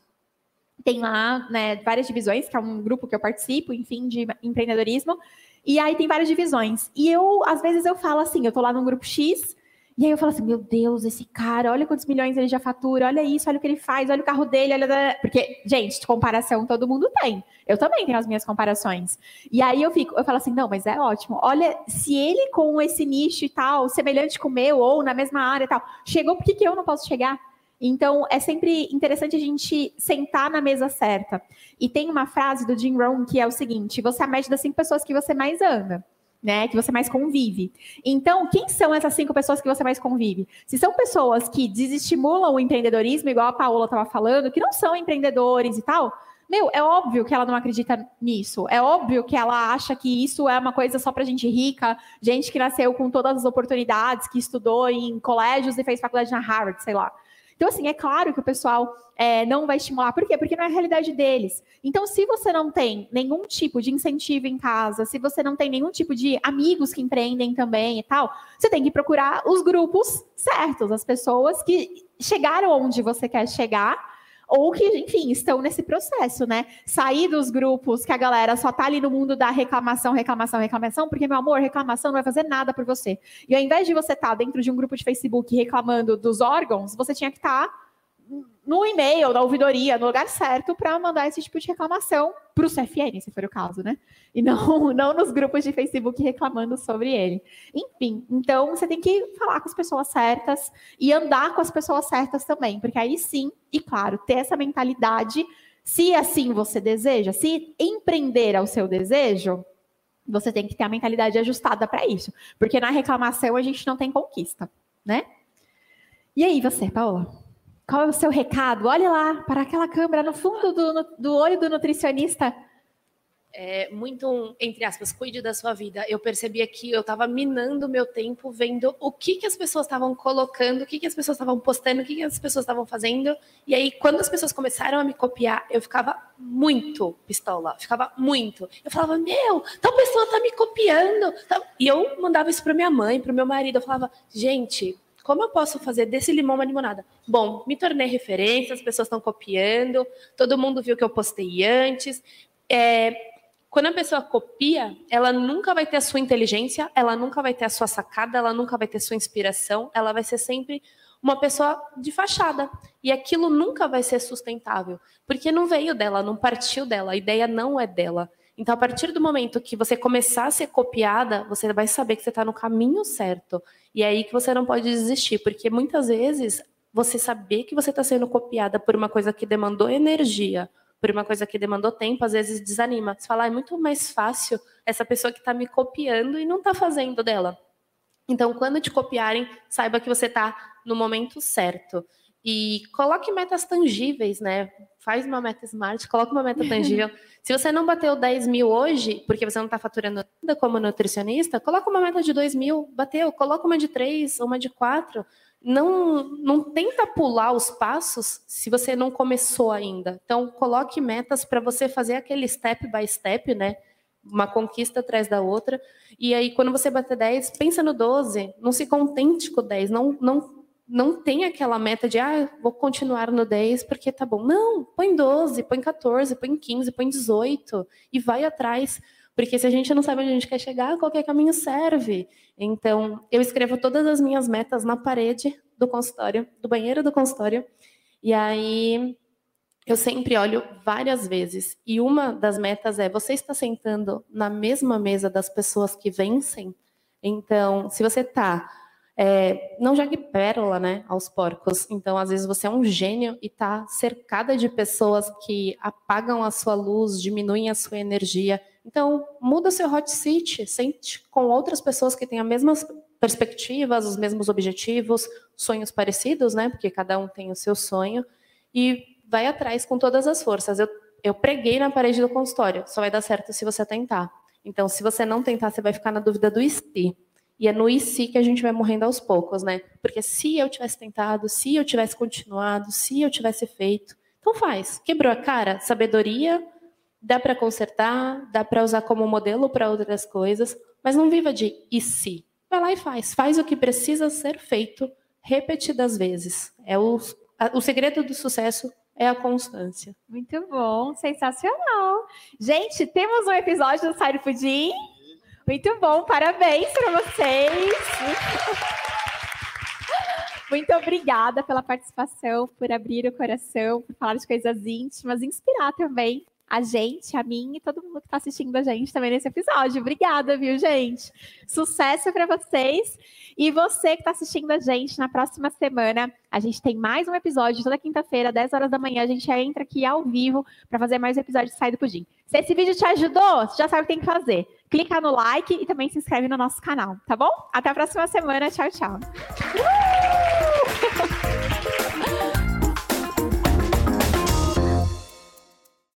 tem lá né, várias divisões, que é um grupo que eu participo, enfim, de empreendedorismo. E aí tem várias divisões. E eu, às vezes, eu falo assim, eu tô lá num grupo X, e aí eu falo assim, meu Deus, esse cara, olha quantos milhões ele já fatura, olha isso, olha o que ele faz, olha o carro dele, olha. Porque, gente, comparação todo mundo tem. Eu também tenho as minhas comparações. E aí eu fico, eu falo assim, não, mas é ótimo. Olha, se ele com esse nicho e tal, semelhante com o meu, ou na mesma área e tal, chegou, por que, que eu não posso chegar? Então, é sempre interessante a gente sentar na mesa certa. E tem uma frase do Jim Rohn que é o seguinte: você é a média das cinco pessoas que você mais anda. Né, que você mais convive. Então, quem são essas cinco pessoas que você mais convive? Se são pessoas que desestimulam o empreendedorismo, igual a Paola estava falando, que não são empreendedores e tal, meu, é óbvio que ela não acredita nisso. É óbvio que ela acha que isso é uma coisa só para gente rica, gente que nasceu com todas as oportunidades, que estudou em colégios e fez faculdade na Harvard, sei lá. Então, assim, é claro que o pessoal é, não vai estimular. Por quê? Porque não é a realidade deles. Então, se você não tem nenhum tipo de incentivo em casa, se você não tem nenhum tipo de amigos que empreendem também e tal, você tem que procurar os grupos certos, as pessoas que chegaram onde você quer chegar ou que, enfim, estão nesse processo, né? Sair dos grupos que a galera só tá ali no mundo da reclamação, reclamação, reclamação, porque, meu amor, reclamação não vai fazer nada por você. E ao invés de você estar dentro de um grupo de Facebook reclamando dos órgãos, você tinha que estar no e-mail, na ouvidoria, no lugar certo, para mandar esse tipo de reclamação para o CFN, se for o caso, né? E não, não nos grupos de Facebook reclamando sobre ele. Enfim, então você tem que falar com as pessoas certas e andar com as pessoas certas também, porque aí sim, e claro, ter essa mentalidade, se assim você deseja, se empreender ao seu desejo, você tem que ter a mentalidade ajustada para isso, porque na reclamação a gente não tem conquista, né? E aí, você, Paola? Qual é o seu recado? Olhe lá para aquela câmera no fundo do, do olho do nutricionista. É, muito, entre aspas, cuide da sua vida. Eu percebia que eu estava minando meu tempo vendo o que, que as pessoas estavam colocando, o que, que as pessoas estavam postando, o que, que as pessoas estavam fazendo. E aí, quando as pessoas começaram a me copiar, eu ficava muito pistola, ficava muito. Eu falava, meu, tal pessoa está me copiando. E eu mandava isso para minha mãe, para o meu marido. Eu falava, gente, como eu posso fazer desse limão uma limonada? Bom, me tornei referência, as pessoas estão copiando, todo mundo viu que eu postei antes. É, quando a pessoa copia, ela nunca vai ter a sua inteligência, ela nunca vai ter a sua sacada, ela nunca vai ter sua inspiração, ela vai ser sempre uma pessoa de fachada. E aquilo nunca vai ser sustentável, porque não veio dela, não partiu dela, a ideia não é dela. Então, a partir do momento que você começar a ser copiada, você vai saber que você está no caminho certo. E é aí que você não pode desistir, porque muitas vezes você saber que você está sendo copiada por uma coisa que demandou energia, por uma coisa que demandou tempo, às vezes desanima. Você fala, ah, é muito mais fácil essa pessoa que está me copiando e não está fazendo dela. Então, quando te copiarem, saiba que você está no momento certo. E coloque metas tangíveis, né? Faz uma meta smart, coloque uma meta tangível. Se você não bateu 10 mil hoje, porque você não está faturando nada como nutricionista, coloca uma meta de 2 mil, bateu, coloca uma de 3, uma de 4. Não, não tenta pular os passos se você não começou ainda. Então, coloque metas para você fazer aquele step by step, né? Uma conquista atrás da outra. E aí, quando você bater 10, pensa no 12. Não se contente com 10. Não, não não tem aquela meta de, ah, vou continuar no 10 porque tá bom. Não, põe 12, põe 14, põe 15, põe 18 e vai atrás. Porque se a gente não sabe onde a gente quer chegar, qualquer caminho serve. Então, eu escrevo todas as minhas metas na parede do consultório, do banheiro do consultório. E aí eu sempre olho várias vezes. E uma das metas é: você está sentando na mesma mesa das pessoas que vencem? Então, se você está é, não jogue pérola né, aos porcos. Então, às vezes, você é um gênio e está cercada de pessoas que apagam a sua luz, diminuem a sua energia. Então, muda seu hot seat, sente com outras pessoas que têm as mesmas perspectivas, os mesmos objetivos, sonhos parecidos, né? Porque cada um tem o seu sonho. E vai atrás com todas as forças. Eu, eu preguei na parede do consultório, só vai dar certo se você tentar. Então, se você não tentar, você vai ficar na dúvida do STI. E é no e se que a gente vai morrendo aos poucos, né? Porque se eu tivesse tentado, se eu tivesse continuado, se eu tivesse feito, então faz. Quebrou a cara, sabedoria, dá para consertar, dá para usar como modelo para outras coisas, mas não viva de e se. Vai lá e faz. Faz o que precisa ser feito repetidas vezes. É o, a, o segredo do sucesso é a constância. Muito bom, sensacional. Gente, temos um episódio do Sai Pudim. Muito bom, parabéns para vocês. Muito obrigada pela participação, por abrir o coração, por falar de coisas íntimas, inspirar também a gente, a mim e todo mundo que está assistindo a gente também nesse episódio. Obrigada, viu, gente? Sucesso para vocês. E você que está assistindo a gente, na próxima semana, a gente tem mais um episódio, toda quinta-feira, 10 horas da manhã, a gente entra aqui ao vivo para fazer mais um episódio de Sai do Pudim. Se esse vídeo te ajudou, você já sabe o que tem que fazer. Clica no like e também se inscreve no nosso canal, tá bom? Até a próxima semana. Tchau, tchau.